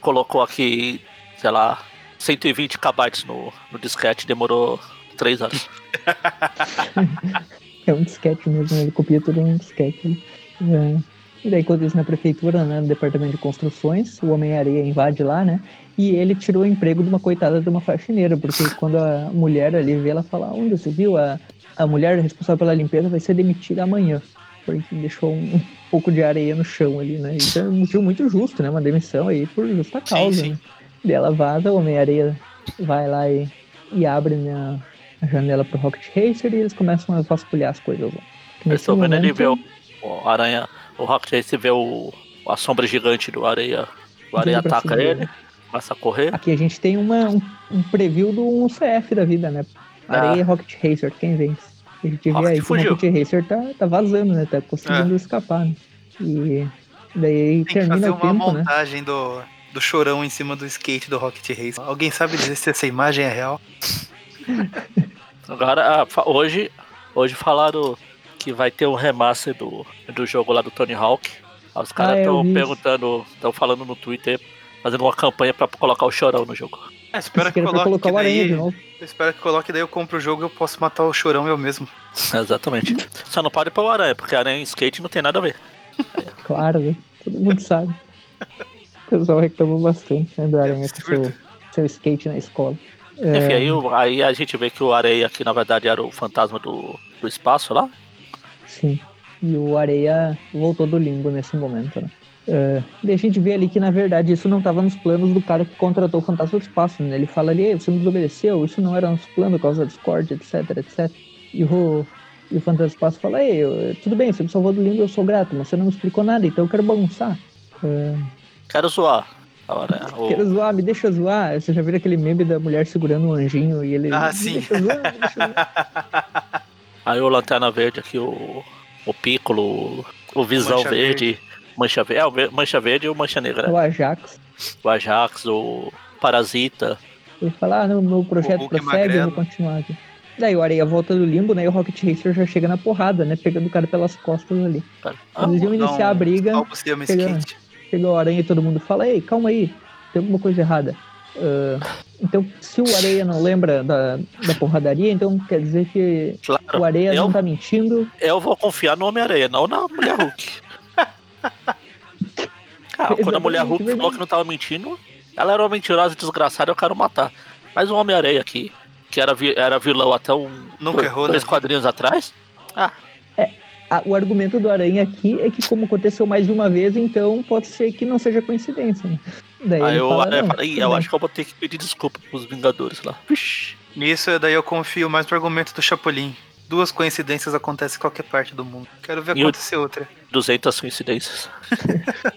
colocou aqui, sei lá, 120 kbytes no, no disquete, demorou 3 anos. É um disquete mesmo, ele copia tudo num disquete. É. E daí, enquanto isso, na prefeitura, né, no departamento de construções, o Homem-Areia invade lá, né? E ele tirou o emprego de uma coitada de uma faxineira, porque quando a mulher ali vê, ela fala: Onde você viu? A, a mulher responsável pela limpeza vai ser demitida amanhã. Porque deixou um, um pouco de areia no chão ali, né? Isso é um motivo muito justo, né? Uma demissão aí por justa Sim, causa. sim. Né? Daí ela vaza, o Homem-Areia vai lá e, e abre né, a janela pro Rocket Racer e eles começam a vasculhar as coisas lá. Eu Nesse vendo ele momento, ver o, o aranha, o Rocket Race vê o, a sombra gigante do areia. O areia ataca cima ele, começa a correr. Aqui a gente tem uma, um, um preview do CF da vida, né? Areia e Rocket Racer, quem vence? A gente vê aí que o. Rocket Racer tá, tá vazando, né? Tá conseguindo escapar, né? E daí Tem que termina fazer o uma tempo, né? montagem do, do chorão em cima do skate do Rocket Race. Alguém sabe dizer se essa imagem é real? Agora, ah, hoje, hoje falaram que vai ter um remaster do, do jogo lá do Tony Hawk. Os caras Ah, estão isso. perguntando, estão falando no Twitter, fazendo uma campanha pra colocar o chorão no jogo. É, espero Eles que coloque daí, espero que coloque daí eu compro o jogo e eu posso matar o chorão eu mesmo. Exatamente. Só não pode pôr o aranha, porque aranha e skate não tem nada a ver. Claro, né? Todo mundo sabe. O pessoal reclamou bastante, né? Do Aranha com seu, seu skate na escola. Enfim, É, aí, aí a gente vê que o areia aqui na verdade era o fantasma do, do espaço lá. Sim. E o Areia voltou do limbo nesse momento, né? É, daí a gente vê ali que, na verdade, isso não estava nos planos do cara que contratou o Fantasma do Espaço, né? Ele fala ali, "Ei, você me desobedeceu, isso não era nos planos por causa da Discord, etc, etc. E o, e o Fantasma do Espaço fala, ei, eu- tudo bem, você me salvou do limbo, eu sou grato, mas você não me explicou nada, então eu quero bagunçar. É, Quero zoar. A aranha, o- quero zoar, me deixa zoar. Você já viu aquele meme da mulher segurando um anjinho e ele... Ah, "Me sim. Deixa zoar, me deixa zoar." Aí o Lanterna Verde aqui, o, o Piccolo, o Visão Mancha Verde, Mancha Verde, é, Mancha Verde e o Mancha Negra. o Ajax. O Ajax, o Parasita. Ele fala, ah, não, meu projeto prossegue, eu vou continuar aqui. Daí o Areia volta do limbo, né? E o Rocket Racer já chega na porrada, né? Pegando o cara pelas costas ali. Cara. Quando eles iam Não, iniciar a briga, skate. chega o Aranha e todo mundo fala, ei, calma aí, tem alguma coisa errada. Ah, então, se o Areia não lembra da, da porradaria, então quer dizer que Claro, o Areia eu, não tá mentindo. eu vou confiar no Homem-Aranha, não na Mulher Hulk. Cara, quando a Mulher Hulk falou que não tava mentindo, ela era uma mentirosa desgraçada, eu quero matar. Mas o Homem-Aranha aqui, que era, vi- era vilão até um Nunca errou, dois né? quadrinhos atrás, ah, Ah, o argumento do Aranha aqui é que como aconteceu mais de uma vez, então pode ser que não seja coincidência. Né? Daí aí ele eu, fala, eu "Não, falei, "Ih, tudo eu bem." acho que eu vou ter que pedir desculpa pros Vingadores lá. Vixe. Nisso, daí eu confio mais no argumento do Chapolin. Duas coincidências acontecem em qualquer parte do mundo. Quero ver E acontecer outra. 200 coincidências.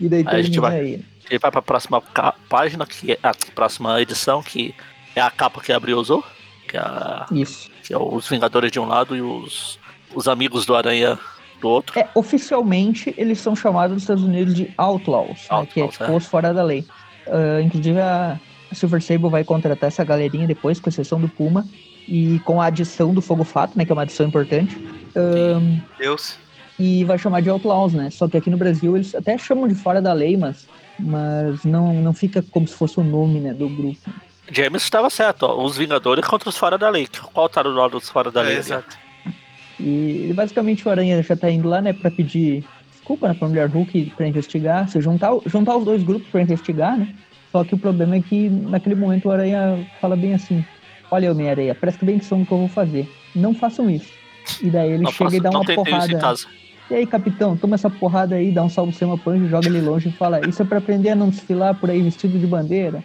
E daí Aí a gente vai- aí. Ele vai pra próxima página, que é a próxima edição, que é a capa que a Abril usou, que é, a- Isso. que é os Vingadores de um lado e os, os amigos do Aranha do outro. É, oficialmente, eles são chamados nos Estados Unidos de Outlaws, né, que é Outlaws, tipo é. os fora da lei. Ah, inclusive, a, Silver Sable vai contratar essa galerinha depois, com exceção do Puma, e com a adição do Fogo Fato, né, que é uma adição importante. Ahn, Deus. e vai chamar de Outlaws, né? Só que aqui no Brasil eles até chamam de fora da lei, mas, mas não, não fica como se fosse o nome né, do grupo. James estava certo, ó. Os Vingadores contra os Fora da Lei. Qual tá no lado dos Fora da É, Lei? exato. E basicamente o Aranha já tá indo lá, né, pra pedir desculpa né, pra Mulher Hulk pra investigar, se juntar, juntar os dois grupos pra investigar, né? Só que o problema é que naquele momento o Aranha fala bem assim: Olha, Homem-Aranha, presta bem atenção no que eu vou fazer. Não façam isso. E daí ele Não, chega e dá uma porrada. E aí, capitão, toma essa porrada aí, dá um salve sem uma punch, joga ele longe e fala: Isso é pra aprender a não desfilar por aí vestido de bandeira.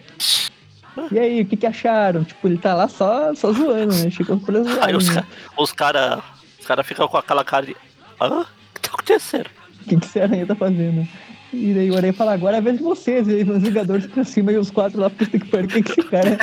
E aí, o que, que acharam? Tipo, ele tá lá só, só zoando, né? Chegou pra zoar. Aí os, né? os caras cara ficam com aquela cara de. Hã? O que tá acontecendo? O que, que esse aranha tá fazendo? E daí o aranha fala, agora é a vez de vocês, e aí os Vingadores pra cima e os quatro lá, puta que pariu, quem que esse cara?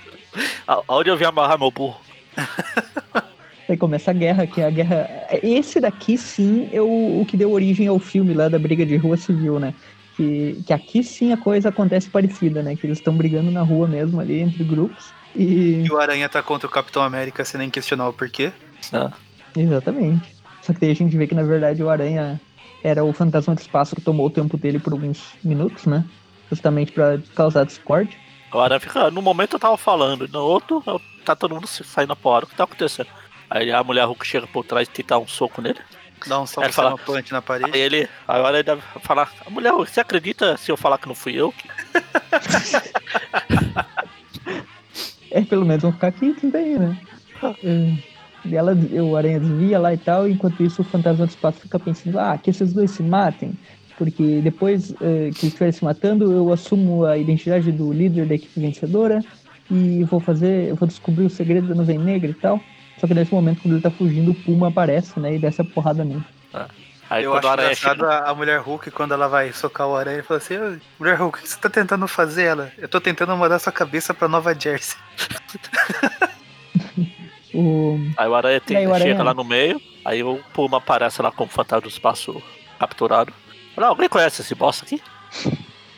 A- Aonde eu vim amarrar meu burro? Aí começa a guerra, que é a guerra. Esse daqui sim é o, o que deu origem ao filme lá da briga de rua civil, né? Que, que aqui sim a coisa acontece parecida, né? Que eles estão brigando na rua mesmo ali, entre grupos. E. E o Aranha tá contra o Capitão América sem nem questionar o porquê. Ah, Exatamente. Só que daí a gente vê que na verdade o Aranha era o fantasma do espaço que tomou o tempo dele por alguns minutos, né? Justamente pra causar discórdia. Agora fica. No momento eu tava falando, no outro tá todo mundo se saindo na porra. O que tá acontecendo? Aí a mulher Hulk chega por trás e tenta um soco nele. Dá um É, fala- uma punch na parede. Aí ele. Agora ele deve falar. Mulher Hulk, você acredita se eu falar que não fui eu? É, pelo menos vão ficar quentes daí, né? É, ela, o Aranha desvia lá e tal, enquanto isso o Fantasma do Espaço fica pensando, ah, que esses dois se matem, porque depois eh, que eles estiverem se matando, eu assumo a identidade do líder da equipe vencedora e vou fazer, eu vou descobrir o segredo da nuvem negra e tal. Só que nesse momento, quando ele tá fugindo, o Puma aparece, né, e desce a porrada nele. Aí eu acho engraçado chega. a, a mulher Hulk, quando ela vai socar o aranha, fala assim: "Ô, Mulher Hulk, o que você tá tentando fazer? Ela, eu tô tentando mandar sua cabeça pra Nova Jersey. O, Aí o aranha, tem- aí o Aranha- chega lá no meio. Aí o Puma aparece lá como fantasma do espaço capturado. Fala, alguém conhece esse boss aqui?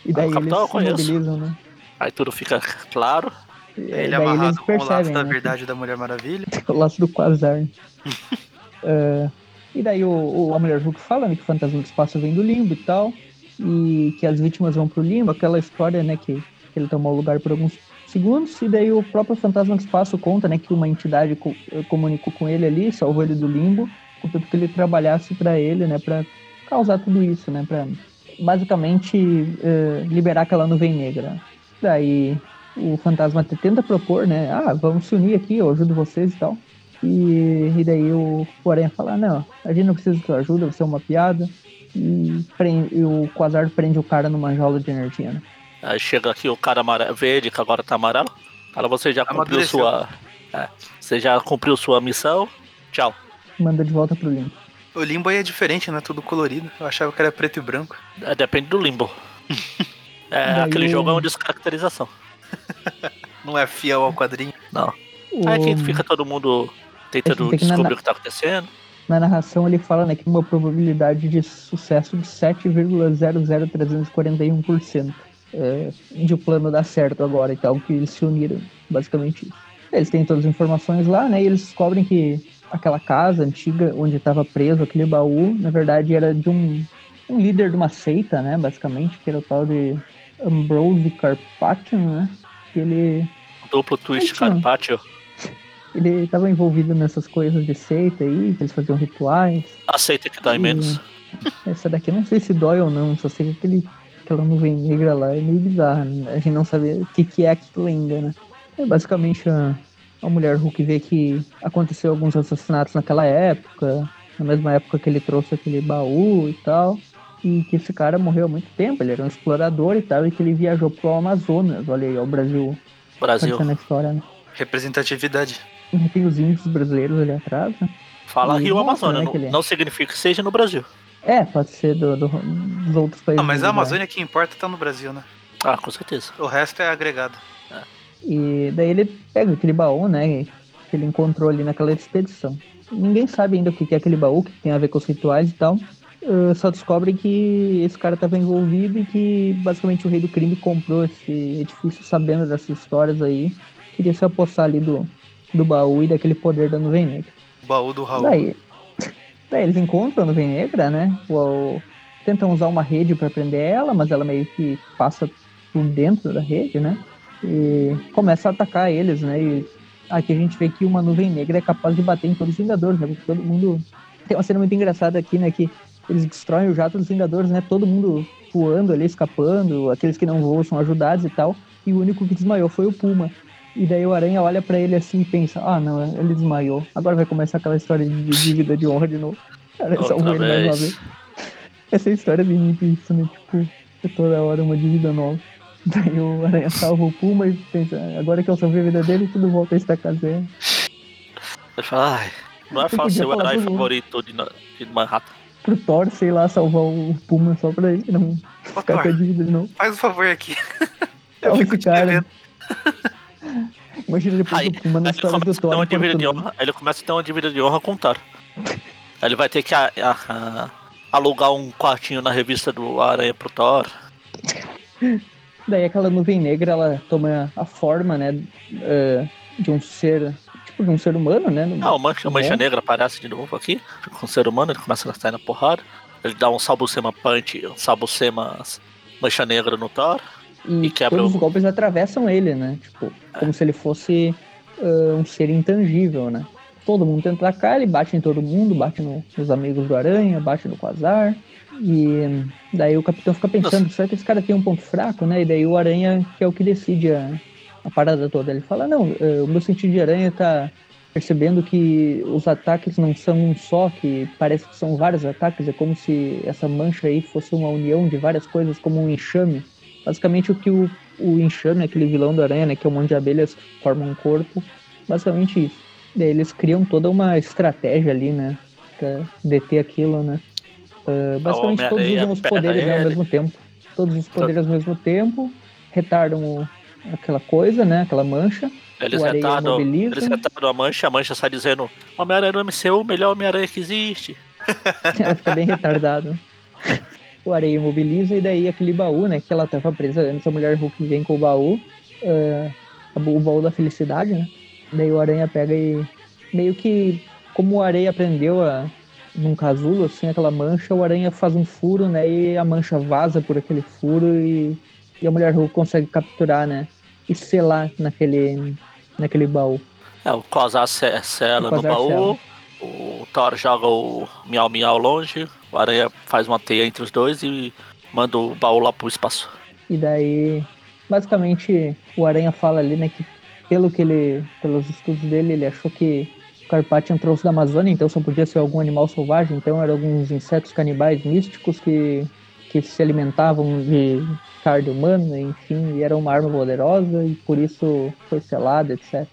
e daí Ah, o Capitão eu eles se conheço. mobilizam, né? Aí tudo fica claro. E Ele daí amarrado eles com o laço percebem, da né, verdade da Mulher Maravilha. o laço do Quasar. É, e daí o, o, a Mulher Hulk fala né, que o fantasma do espaço vem do limbo e tal, e que as vítimas vão pro limbo, aquela história, né, que, que ele tomou lugar por alguns segundos, e daí o próprio fantasma do espaço conta, né, que uma entidade co- eh, comunicou com ele ali, salvou ele do limbo, contanto que ele trabalhasse pra ele, né, pra causar tudo isso, né, pra basicamente eh, liberar aquela nuvem negra. Daí o fantasma tenta propor, né, ah, vamos se unir aqui, eu ajudo vocês e tal. E, e daí o Aranha fala, não, a gente não precisa de tua ajuda, você é uma piada. E, prende, e o Quasar prende o cara numa jaula de energia, né? Aí chega aqui o cara amarelo, verde, que agora tá amarelo. Fala, você já cumpriu Amadureceu. sua. é, você já cumpriu sua missão. Tchau. Manda de volta pro limbo. O limbo aí é diferente, né? Tudo colorido. Eu achava que era preto e branco. É, depende do limbo. É, Daí aquele o- jogo é uma descaracterização. Não é fiel ao quadrinho. Não. O- Aí que fica todo mundo tentando tem que na- descobrir o que tá acontecendo. Na narração ele fala né, que tem uma probabilidade de sucesso de 7,00341% é, de o plano dar certo agora e tal, que eles se uniram, basicamente. Eles têm todas as informações lá, né? E eles descobrem que aquela casa antiga onde estava preso aquele baú, na verdade era de um, um líder de uma seita, né? Basicamente, que era o tal de Ambrose Carpathian, né? Que ele Duplo twist. Carpaccio. ele estava envolvido nessas coisas de seita aí, que eles faziam rituais. Aceita que dói menos. Essa daqui eu não sei se dói ou não, só sei que aquele, aquela nuvem negra lá é meio bizarra, né? A gente não sabe o que, que é aquilo ainda, né? É basicamente a, a mulher Hulk vê que aconteceu alguns assassinatos naquela época, na mesma época que ele trouxe aquele baú e tal, e que esse cara morreu há muito tempo, ele era um explorador e tal, e que ele viajou pro Amazonas, olha aí, ó, o Brasil Brasil. na história, né? Representatividade. E Tem os índios brasileiros ali atrás, né? Fala E Rio Amazônia. né, não, ele- não significa que seja no Brasil. É, pode ser do, do- dos outros países. Não, mas a né? Amazônia que importa tá no Brasil, né? Ah, com certeza. O resto é agregado. E daí ele pega aquele baú, né? Que ele encontrou ali naquela expedição. Ninguém sabe ainda o que é aquele baú, que tem a ver com os rituais e tal. uh, só descobrem que esse cara estava envolvido e que basicamente o rei do crime comprou esse edifício sabendo dessas histórias aí. Queria se apossar ali do, do baú e daquele poder da nuvem negra. O baú do Raul. Daí, daí eles encontram a nuvem negra, né? O, tentam usar uma rede para prender ela, mas ela meio que passa por dentro da rede, né? E começa a atacar eles, né? E aqui a gente vê que uma nuvem negra é capaz de bater em todos os Vingadores, né? Porque todo mundo. Tem uma cena muito engraçada aqui, né? Que eles destroem o jato dos Vingadores, né? Todo mundo voando ali, escapando, aqueles que não voam são ajudados e tal. E o único que desmaiou foi o Puma. E daí o Aranha olha para ele assim e pensa: ah, não, ele desmaiou. Agora vai começar aquela história de dívida de honra de novo. Cara, salvou ele mais uma vez. Essa é história de mim, isso, né? Tipo, é toda hora uma dívida nova. Daí o Aranha salva o Puma e pensa: agora que eu salvei a vida dele, tudo volta a estacar zero. Ele fala: ai, não é fácil ser o herói favorito de, de Manhattan pro Thor, sei lá, salvar o Puma só pra ele não Ô, ficar Thor, com a dívida de novo. Faz um favor aqui. Eu Olha esse cara. Imagina depois Aí, do Puma na história do Thor. Uma de honra, ele começa a ter uma dívida de honra com o Thor. ele vai ter que a, a, a, alugar um quartinho na revista do Aranha pro Thor. Daí aquela nuvem negra, ela toma a forma, né, uh, de um ser tipo de um ser humano, né? No, ah, o mancha, mancha negra aparece de novo aqui, com um ser humano, ele começa a sair na porrada. Ele dá um Sabucema Punch, um Sabucema Mancha Negra no Thor. E, e quebra todos o... os golpes atravessam ele, né? Tipo, é. como se ele fosse uh, um ser intangível, né? Todo mundo tenta atacar, ele bate em todo mundo, bate no, nos amigos do Aranha, bate no Quasar. E daí o capitão fica pensando, Nossa. será que esse cara tem um ponto fraco, né? E daí o Aranha, que é o que decide a, a parada toda. Ele fala, não, eh, o meu sentido de aranha tá percebendo que os ataques não são um só, que parece que são vários ataques, é como se essa mancha aí fosse uma união de várias coisas, como um enxame. Basicamente o que o, o enxame, aquele vilão do aranha, né, que é um monte de abelhas, forma um corpo, basicamente isso. Daí eles criam toda uma estratégia ali, né, pra deter aquilo, né. Uh, basicamente todos usam os poderes né, ao mesmo tempo. Todos os poderes ao mesmo tempo, retardam o, aquela coisa, né? Aquela mancha. Eles retaram, eles retaram a mancha, a mancha sai dizendo Homem-Aranha no MCU, o melhor Homem-Aranha que existe. ela fica bem retardado. O areia imobiliza e daí aquele baú, né? Que ela tava presa antes, a mulher Hulk vem com o baú. Uh, o baú da felicidade, né? Daí o aranha pega e meio que como o areia aprendeu a num casulo, assim, aquela mancha, o aranha faz um furo, né? E a mancha vaza por aquele furo e, e a mulher Hulk consegue capturar, né? e selar naquele, naquele baú. É, o Quasar sela no baú, sela. o Thor joga o Miau Miau longe, o Aranha faz uma teia entre os dois e manda o baú lá pro espaço. E daí, basicamente, o Aranha fala ali, né, que pelo que ele, pelos estudos dele, ele achou que o Carpathian trouxe da Amazônia, então só podia ser algum animal selvagem, então eram alguns insetos canibais místicos que, que se alimentavam de carne humana, enfim, e era uma arma poderosa e por isso foi selada, etc.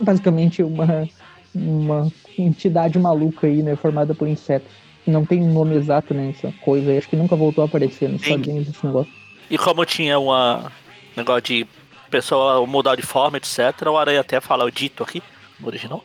Basicamente uma, uma entidade maluca aí, né, formada por insetos. Não tem um nome exato nessa né, coisa aí, acho que nunca voltou a aparecer nos quadrinhos esse negócio. E como tinha uma negócio de pessoa mudar de forma, etc., o Aranha até fala o dito aqui, no original.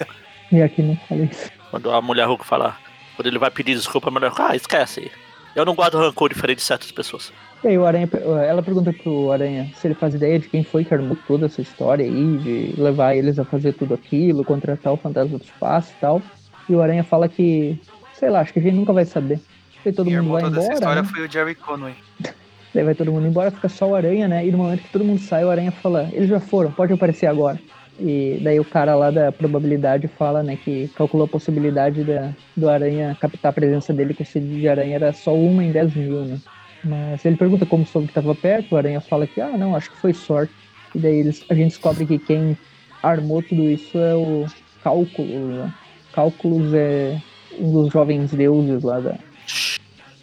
e aqui não falei isso. Quando a mulher Hulk fala, quando ele vai pedir desculpa, a mulher Hulk, ah, esquece. Eu não guardo rancor diferente de certas pessoas. E aí o Aranha, ela pergunta pro Aranha se ele faz ideia de quem foi que armou toda essa história aí, de levar eles a fazer tudo aquilo, contratar o fantasma do espaço e tal. E o Aranha fala que, sei lá, acho que a gente nunca vai saber. E todo mundo vai embora. Essa história né? foi o Jerry Conway. Daí vai todo mundo embora, fica só o Aranha, né? E no momento que todo mundo sai, o Aranha fala, eles já foram, pode aparecer agora. E daí o cara lá da probabilidade fala, né, que calculou a possibilidade da, do Aranha captar a presença dele com o Cid de Aranha era só uma em 10 mil, né? Mas ele pergunta como soube que estava perto, o Aranha fala que, ah, não, acho que foi sorte. E daí eles, a gente descobre que quem armou tudo isso é o Cálculo, né? Cálculos é dos jovens deuses lá da,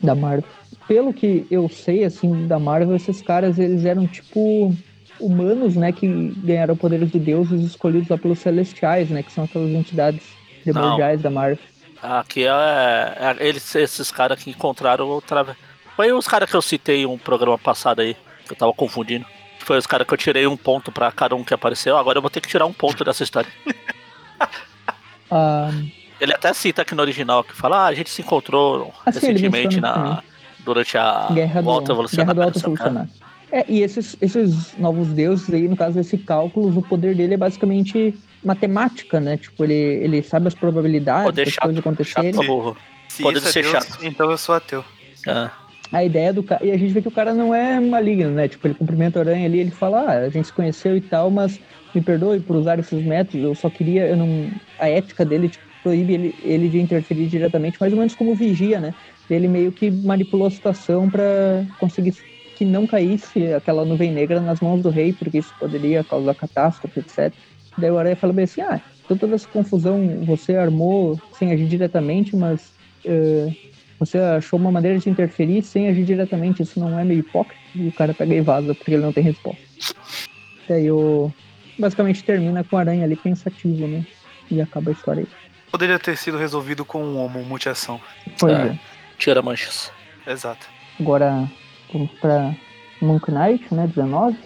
da Marvel. Pelo que eu sei, assim, da Marvel, esses caras, eles eram tipo humanos, né, que ganharam poderes de deuses escolhidos lá pelos celestiais, né, que são aquelas entidades primordiais da Marvel. Aqui é, é eles, esses caras que encontraram outra foi os caras que eu citei um programa passado aí, que eu tava confundindo. Foi os caras que eu tirei um ponto pra cada um que apareceu. Agora eu vou ter que tirar um ponto dessa história. ah, Ele até cita aqui no original que fala, ah, a gente se encontrou sim, ele recentemente na, durante a Guerra do, o Alto Guerra do Evolucionário. Alto? Evolucionário. É, e esses, esses novos deuses aí, no caso, esse cálculo, o poder dele é basicamente matemática, né? Tipo, ele, ele sabe as probabilidades Poder das chato, coisas acontecerem. Chato. Se Pode isso é ser Deus, chato. então eu sou ateu. É. A ideia do cara. E a gente vê que o cara não é maligno, né? Tipo, ele cumprimenta a aranha ali, ele fala, ah, a gente se conheceu e tal, mas me perdoe por usar esses métodos, eu só queria. Eu não... A ética dele tipo, proíbe ele, ele de interferir diretamente, mais ou menos como vigia, né? Ele meio que manipulou a situação pra conseguir que não caísse aquela nuvem negra nas mãos do rei, porque isso poderia causar catástrofe, etc. Daí o Aranha fala bem assim, ah, então toda essa confusão você armou sem agir diretamente, mas eh, você achou uma maneira de interferir sem agir diretamente, isso não é meio hipócrita? E o cara pega e vaza porque ele não tem resposta. Daí o... basicamente termina com o Aranha ali pensativo, né? E acaba a história aí. Poderia ter sido resolvido com um homo multiação. Pois É. é. Tira manchas. Exato. Agora vamos pra Moon Knight, né? 19.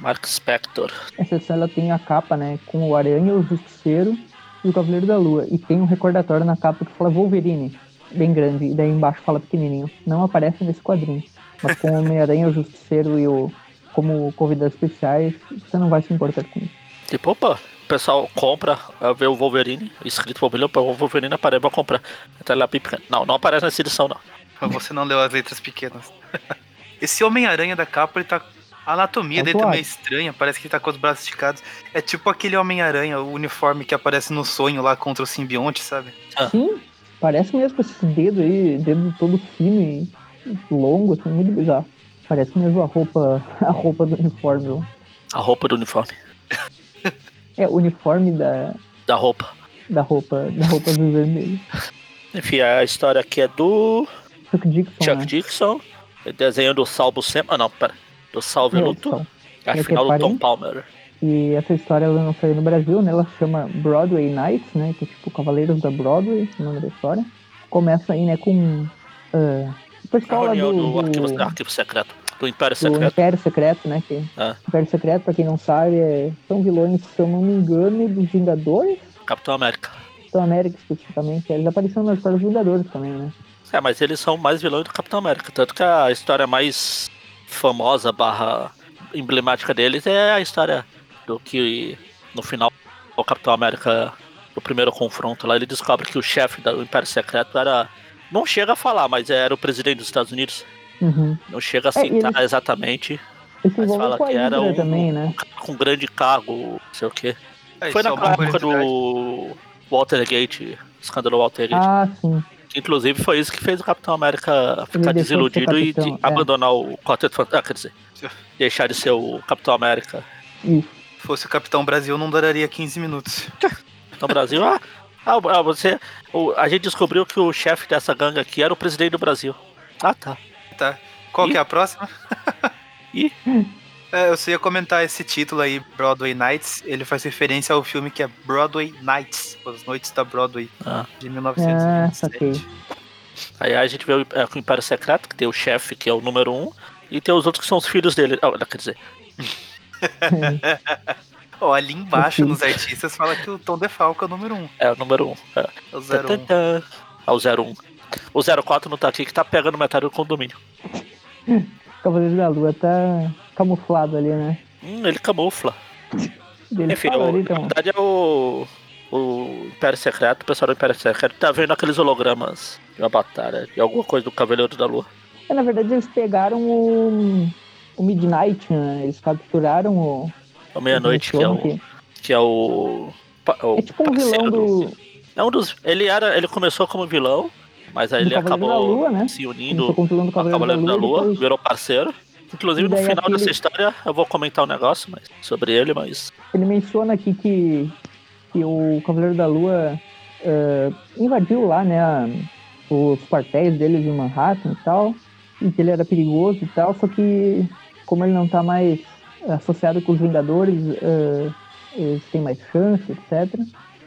Mark Spector. Essa edição ela tem a capa, né? Com o Aranha, o Justiceiro e o Cavaleiro da Lua. E tem um recordatório na capa que fala Wolverine, bem grande. E daí embaixo fala pequenininho. Não aparece nesse quadrinho. Mas com o Homem-Aranha, o Justiceiro e o. Como convidados especiais, você não vai se importar com isso. Tipo, opa, o pessoal compra, vê o Wolverine, escrito Wolverine, o Wolverine aparece, vou comprar. Até lá, pipa- Não, não aparece nessa edição, não. Você não leu as letras pequenas. Esse Homem-Aranha da capa, ele tá. A anatomia dele também é estranha, parece que ele tá com os braços esticados. É tipo aquele Homem-Aranha, o uniforme que aparece no sonho lá contra o simbionte, sabe? Ah. Sim, parece mesmo com esses dedos aí, dedo todo fino e longo, assim, muito bizarro. Parece mesmo a roupa, a roupa do uniforme. A roupa do uniforme. É, o uniforme da, Da roupa. da roupa, da roupa do vermelho. Enfim, a história aqui é do Chuck Dixon, Chuck né? Dixon, desenho do Salvo Sempre. Ah, não, pera. Do Salve Não, Luto. são. É a final do Tom? Palmer. E essa história ela não saiu no Brasil, né? Ela se chama Broadway Nights, né? Que é tipo Cavaleiros da Broadway, o nome da história. Começa aí, né, com ah, o A reunião do, do, arquivo, arquivo secreto. Do Império do Secreto. Império Secreto, né? Que Ah. Império Secreto, pra quem não sabe, é, são vilões, se eu não me engano, dos Vingadores, Capitão América. Capitão América especificamente. Eles apareceram nas histórias dos Vingadores também, né? É, mas eles são mais vilões do Capitão América. Tanto que a história mais famosa barra emblemática deles é a história do que no final o Capitão América, no primeiro confronto lá, ele descobre que o chefe do Império Secreto era. Não chega a falar, mas era o presidente dos Estados Unidos. Uhum. Não chega a É, e citar ele- exatamente. Eles se Mas fala que era um, também, né? um cara com grande cargo, não sei o quê. É, Foi isso é época do Watergate, escândalo Watergate. Ah, sim. Inclusive foi isso que fez o Capitão América ficar de desiludido e capitão, de é. abandonar o Quarteto Fantástico. Ah, quer dizer, deixar de ser o Capitão América Isso. Se fosse o Capitão Brasil, não duraria 15 minutos. no Brasil. Ah, ah, ah, você. o- a gente descobriu que o chefe dessa gangue aqui era o presidente do Brasil. Ah, tá. Tá. Qual Ih. que é a próxima? Ih. É, eu só ia comentar esse título aí, Broadway Nights. Ele faz referência ao filme que é Broadway Nights, As Noites da Broadway, Ah. de Ah, 1927. saquei. Aí a gente vê o, é, o Império Secreto, que tem o chefe, que é o número um, e tem os outros que são os filhos dele. Ah, quer dizer, Ó, ali embaixo nos artistas fala que o Tom DeFalco é o número 1. Um, é o número um. É. é o 01. Tantantã. Ah, o 01. O 04 não tá aqui, que tá pegando metade do condomínio. Cavaleiro da Lua tá camuflado ali, né? Hum, ele camufla. Ele Enfim, o- ali, na então. verdade é o, o Império Secreto, o pessoal do Império Secreto tá vendo aqueles hologramas de uma batalha, de alguma coisa do Cavaleiro da Lua. É, na verdade, eles pegaram o, o Midnight, né? Eles capturaram o. A meia-noite, que é o. que- é o. o É tipo um vilão do, É um dos. Ele era. Ele começou como vilão, mas aí ele acabou Lua, né? se unindo ao Cavaleiro, Cavaleiro da Lua, depois- virou parceiro. Inclusive no final dessa história eu vou comentar um negócio mas, sobre ele, mas. Ele menciona aqui que, que o Cavaleiro da Lua eh, invadiu lá, né, a- os quartéis deles em Manhattan e tal, e que ele era perigoso e tal, só que como ele não tá mais associado com os Vingadores, eh, eles têm mais chance, etc.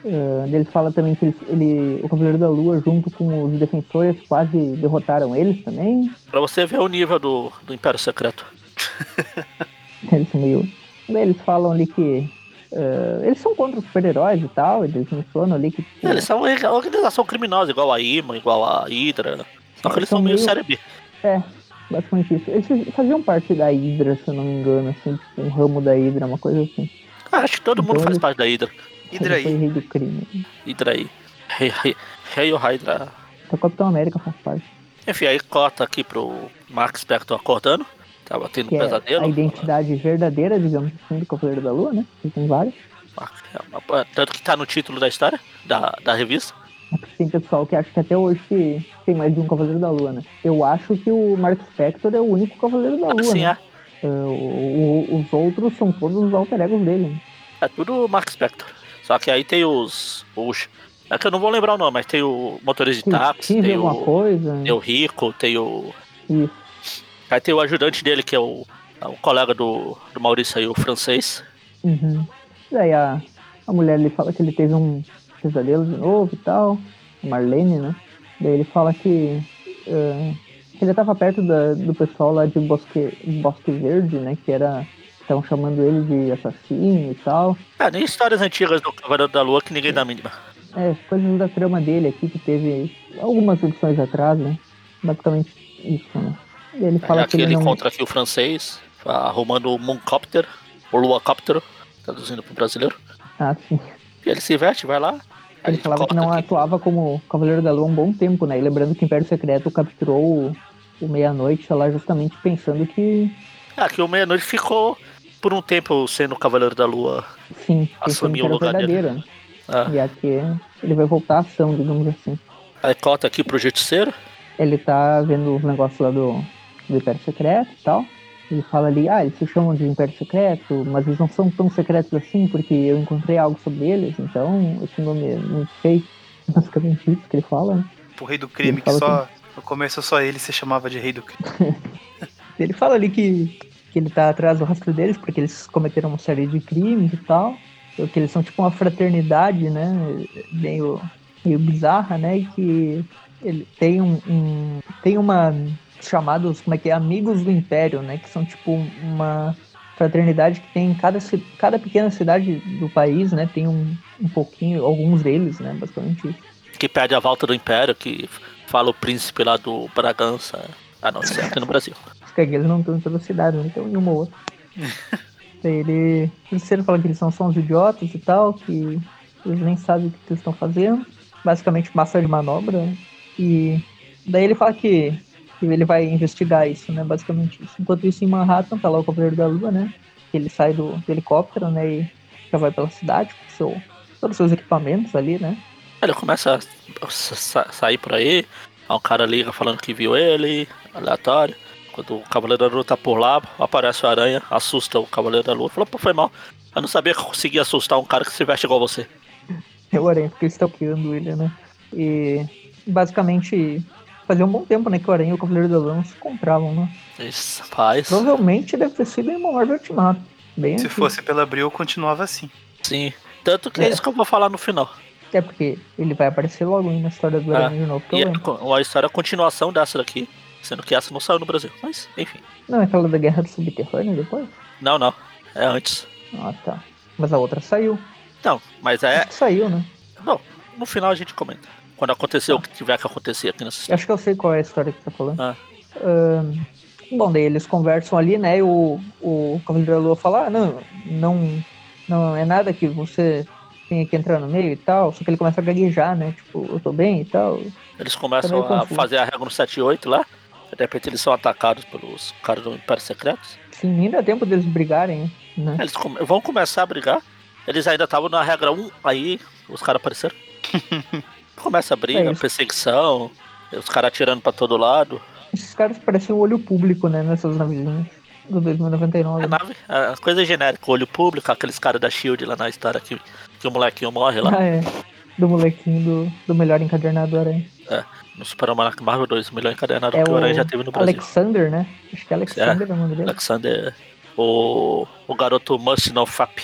Eh, ele fala também que eles- ele, o Cavaleiro da Lua, junto com os defensores, quase derrotaram eles também. Pra você ver o nível do, do Império Secreto. Eles são meio. Eles falam ali que Uh, eles são contra os super-heróis e tal, eles mencionam ali que. Tipo, eles são uma organização criminosa, igual a IMA, igual a Hydra. Só que eles são São meio B. É, basicamente isso. Eles faziam parte da Hydra, se eu não me engano, assim, tipo, um ramo da Hydra, uma coisa assim. Ah, acho que todo mundo Então faz eles- parte da Hydra. Hydra Ele foi rei do crime. Hydra aí. Rei, rei, rei ou Hydra. Até o Capitão América faz parte. Enfim, aí corta aqui pro Mark Spector acordando. Tava tendo Que um é pesadelo. a identidade verdadeira, digamos assim, do Cavaleiro da Lua, né? Que tem vários. Tanto que tá no título da história, da, da revista. Tem pessoal que acha que até hoje que tem mais de um Cavaleiro da Lua, né? Eu acho que o Mark Spector é o único Cavaleiro da Lua, Assim né? é. Uh, o- o- os outros são todos os alter egos dele. né? É tudo Mark Spector. Só que aí tem os. os é que eu não vou lembrar o nome, mas tem o motorista de táxi, tem o, coisa. tem o Rico, tem o. Isso. Aí tem o ajudante dele, que é o, é o colega do, do Maurício aí, o francês. Uhum. Daí a, a mulher ele fala que ele teve um pesadelo de novo e tal. Marlene, né? Daí ele fala que, que ele tava perto da- do pessoal lá de Bosque, Bosque Verde, né? Que era. Estavam chamando ele de assassino e tal. É, nem histórias antigas do Cavaleiro da Lua que ninguém dá a mínima. É, coisas da trama dele aqui que teve algumas edições atrás, né? Basicamente isso, né? E ele fala Aqui que ele ele não. encontra aqui o francês, arrumando o Mooncopter, o Luacopter, traduzindo pro brasileiro. Ah, sim. E ele se veste, vai lá. Ele falava que não aqui. atuava como Cavaleiro da Lua há um bom tempo, né? E lembrando que o Império Secreto capturou o, o Meia-Noite lá justamente pensando que, Ah, que o Meia-Noite ficou por um tempo sendo o Cavaleiro da Lua. sim, Assumiu que o lugar dele. verdadeira. Né? Ah, E aqui ele vai voltar à ação, digamos assim. aí corta aqui pro Justiceiro. Ele tá vendo os negócios lá do, do Império Secreto e tal. Ele fala ali, ah, eles se chamam de Império Secreto, mas eles não são tão secretos assim, porque eu encontrei algo sobre eles, então esse nome é muito fake. Basicamente isso que ele fala, né? O rei do crime, que só. No começo só ele se chamava de rei do crime. Ele fala ali que, que ele tá atrás do rastro deles, porque eles cometeram uma série de crimes e tal. Que eles são tipo uma fraternidade, né? Meio, meio bizarra, né? E que ele tem um, um- tem uma chamados como é que é amigos do império, né? Que são tipo uma fraternidade que tem em cada cada pequena cidade do país, né? Tem um, um pouquinho, alguns deles, né? Basicamente que pede a volta do Império, que fala o príncipe lá do Bragança. Ah, não, é aqui no Brasil. Aqui eles não estão em toda a cidade, né? Então em uma ou outra. Daí ele. O Ciro fala que eles são só uns idiotas e tal, que eles nem sabem o que eles estão fazendo. Basicamente massa de manobra. né? E daí ele fala que, que ele vai investigar isso, né? Basicamente isso. Enquanto isso em Manhattan, tá lá o Cavaleiro da Lua, né? Ele sai do, do helicóptero, né? E já vai pela cidade com seu, todos os seus equipamentos ali, né? Ele começa a sa- sa- sair por aí, aí um cara liga falando que viu ele, aleatório. Quando o Cavaleiro da Lua tá por lá, aparece o Aranha, assusta o Cavaleiro da Lua. Fala, pô, foi mal. Eu não sabia que eu conseguia assustar um cara que se veste igual você. É o Aranha fica stalkeando ele, né? E basicamente fazia um bom tempo, né? Que o Aranha e o Cavaleiro da Lua não se compravam, né? Isso, faz. Provavelmente deve ter sido em uma Marvel Ultimato. Bem Se fosse pela Abril, continuava assim. Sim. Tanto que é É. isso que eu vou falar no final. É porque ele vai aparecer logo aí na história do Ah, Aranha de novo, eu E é co- uma história é a continuação dessa daqui. Sendo que essa não saiu no Brasil. Mas, enfim. Não, é aquela da Guerra do Subterrâneo depois? Não, não. É antes. Ah, tá. Mas a outra saiu. Não, mas é. Acho que Saiu, né? Não, no final a gente comenta. Quando acontecer o que tiver que acontecer aqui nessa história. Acho que eu sei qual é a história que você tá falando. Ah. Ahn, bom, daí eles conversam ali, né? E o, o Cavaleiro da Lua fala, ah, não, não, não é nada que você tenha que entrar no meio e tal. Só que ele começa a gaguejar, né? Tipo, eu tô bem e tal. Eles começam a fazer a regra no 7 e 8 lá. De repente eles são atacados pelos caras do Império Secreto. Sim, nem dá tempo deles brigarem, né? Eles come- vão começar a brigar. Eles ainda estavam na regra 1, aí os caras apareceram. Começa a briga, É perseguição, os caras atirando pra todo lado. Esses caras parecem um olho público, né? Nessas navezinhas do 2099. A nave, a coisa genérica, olho público, aqueles caras da Shield lá na história que, que o molequinho morre lá. Ah, é. Do molequinho do, do melhor encadernado do Aranha. No Super Almanac Marvel 2, o melhor encadenado É que o Aranha já teve no Brasil. Alexander, né? Acho que é Alexander é, o nome dele. Alexander, o, o garoto Must No Fap.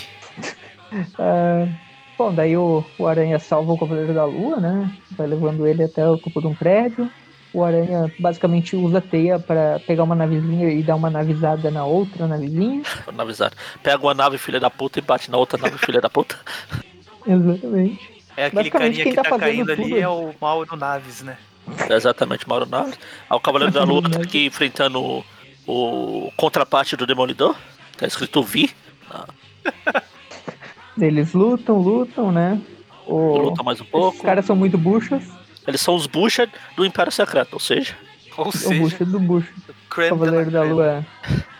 Ah, bom, daí o, o Aranha salva o Cavaleiro da Lua, né? Vai levando ele até o topo de um prédio. O Aranha basicamente usa teia para pegar uma navezinha e dar uma navezada na outra navezinha. Navizar. Pega uma nave filha da puta e bate na outra nave filha da puta. Exatamente. É aquele Basicamente, carinha quem que tá tá, fazendo caindo ali tudo. é o Mauro Naves, né? É exatamente, Mauro Naves. Aí o Cavaleiro da Lua tá aqui enfrentando o, o contraparte do Demolidor. Tá escrito Vi. Eles lutam, lutam, né? O... Luta mais um Os pouco. caras são muito buchas. Eles são os Bucha do Império Secreto, ou seja, Ou O seja, bucha do bucho. O creme Cavaleiro da creme. Lua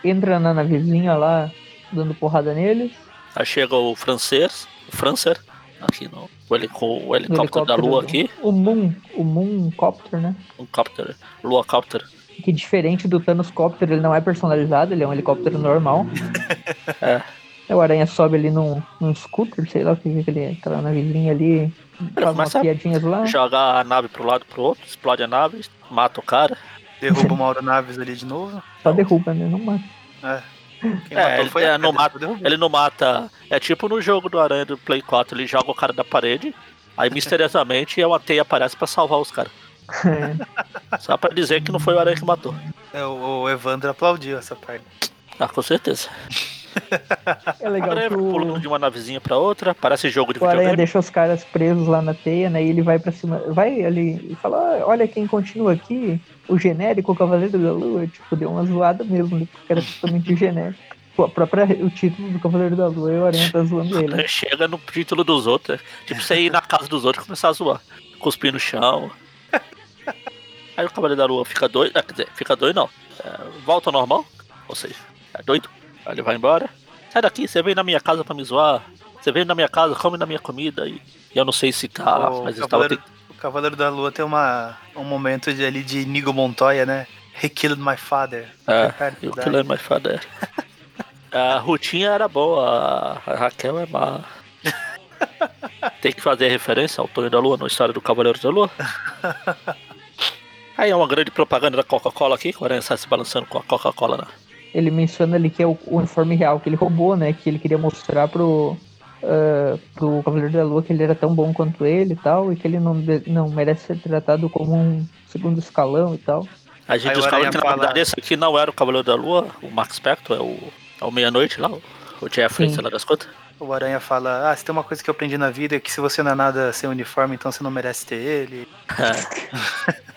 entra na navezinha lá, dando porrada neles. aí chega o francês, o Francer, aqui no o, heli- com o helicóptero da Lua aqui, O Moon, o Mooncopter, né? um copter, Lua Copter. Que diferente do Thanos Copter, ele não é personalizado, ele é um helicóptero normal. É. O Aranha sobe ali num, num scooter, sei lá o que que ele é, aquela navezinha ali, faz umas piadinhas lá. Joga a nave pro lado pro outro, explode a nave, mata o cara. Derruba o Mauro Naves ali de novo. Só derruba, né? Não mata. É. Quem É, matou ele, foi é, não mata, ele não mata. É tipo no jogo do Aranha do Play 4, ele joga o cara da parede, aí misteriosamente uma teia aparece pra salvar os caras. Só pra dizer que não foi o Aranha que matou. É, o, o Evandro aplaudiu essa parte. Ah, com certeza. É O legal Aranha que pulando o, de uma navezinha pra outra, parece jogo de o Aranha videogame. deixa os caras presos lá na teia, né? E ele vai pra cima, vai ali e fala: "Ah, Olha quem continua aqui, o genérico o Cavaleiro da Lua. Tipo, deu uma zoada mesmo, né? Porque era totalmente genérico. Pô, a própria, o título do Cavaleiro da Lua e o Aranha tá zoando ele. Chega no título dos outros. Tipo, você ir na casa dos outros e começar a zoar. Cuspir no chão. Aí o Cavaleiro da Lua fica doido. ah, Quer dizer, fica doido não. É, volta ao normal. Ou seja, é doido. Aí ele vai embora. Sai daqui, você veio na minha casa pra me zoar. Você veio na minha casa, come na minha comida. E, e eu não sei se tá. o, mas eu estava. Cavaleiro, Cavaleiro da Lua tem uma, um momento de, ali de Nigo Montoya, né? He killed my father. É, Cara, o dá. Killer My Father. A Rutinha era boa, a Raquel é má. Tem que fazer referência ao Tonho da Lua na história do Cavaleiro da Lua. Aí é uma grande propaganda da Coca-Cola aqui, que o Aranha sai se balançando com a Coca-Cola na. Ele menciona ali que é o uniforme real que ele roubou, né? Que ele queria mostrar pro, ah, pro Cavaleiro da Lua que ele era tão bom quanto ele e tal, e que ele não, não merece ser tratado como um segundo escalão e tal. A gente descobre que na verdade esse aqui não era o Cavaleiro da Lua, o Max Spector, é o, é o Meia-Noite lá, o, Jeffrey, Sim. sei lá das contas. O Aranha fala: Ah, se tem uma coisa que eu aprendi na vida é que se você não é nada sem uniforme, então você não merece ter ele. É,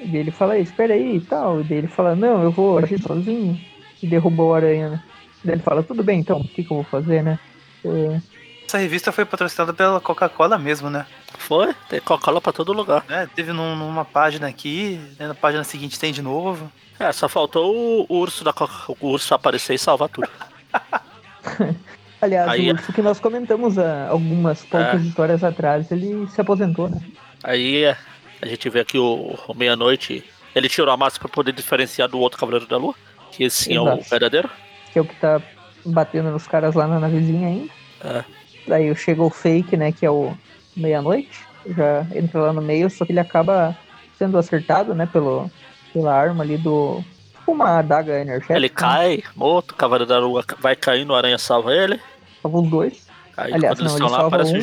E ele fala, espera aí e tal. E daí ele fala, não, eu vou agir sozinho. E derrubou o aranha, né? E daí ele fala, tudo bem então, o que, que eu vou fazer, né? É, Essa revista foi patrocinada pela Coca-Cola mesmo, né? foi, tem Coca-Cola pra todo lugar. É, teve num- numa página aqui, né, na página seguinte tem de novo. É, só faltou o, o urso da Coca, o urso aparecer e salvar tudo. Aliás, Aí- o urso que nós comentamos há algumas poucas histórias atrás, ele se aposentou, né? Aí é, a gente vê aqui o, o Meia-Noite. Ele tirou a máscara pra poder diferenciar do outro Cavaleiro da Lua. Que esse sim é o verdadeiro. Que é o que tá batendo nos caras lá na navezinha ainda. É. Daí chega o fake, né? Que é o meia-noite. Já entra lá no meio, só que ele acaba sendo acertado, né? Pelo, pela arma ali do. tipo Uma adaga energética. Ele cai, morto, o Cavaleiro da Lua vai caindo, o Aranha salva ele. Salva os dois. Aí Aliás, não, ele lá, salva um.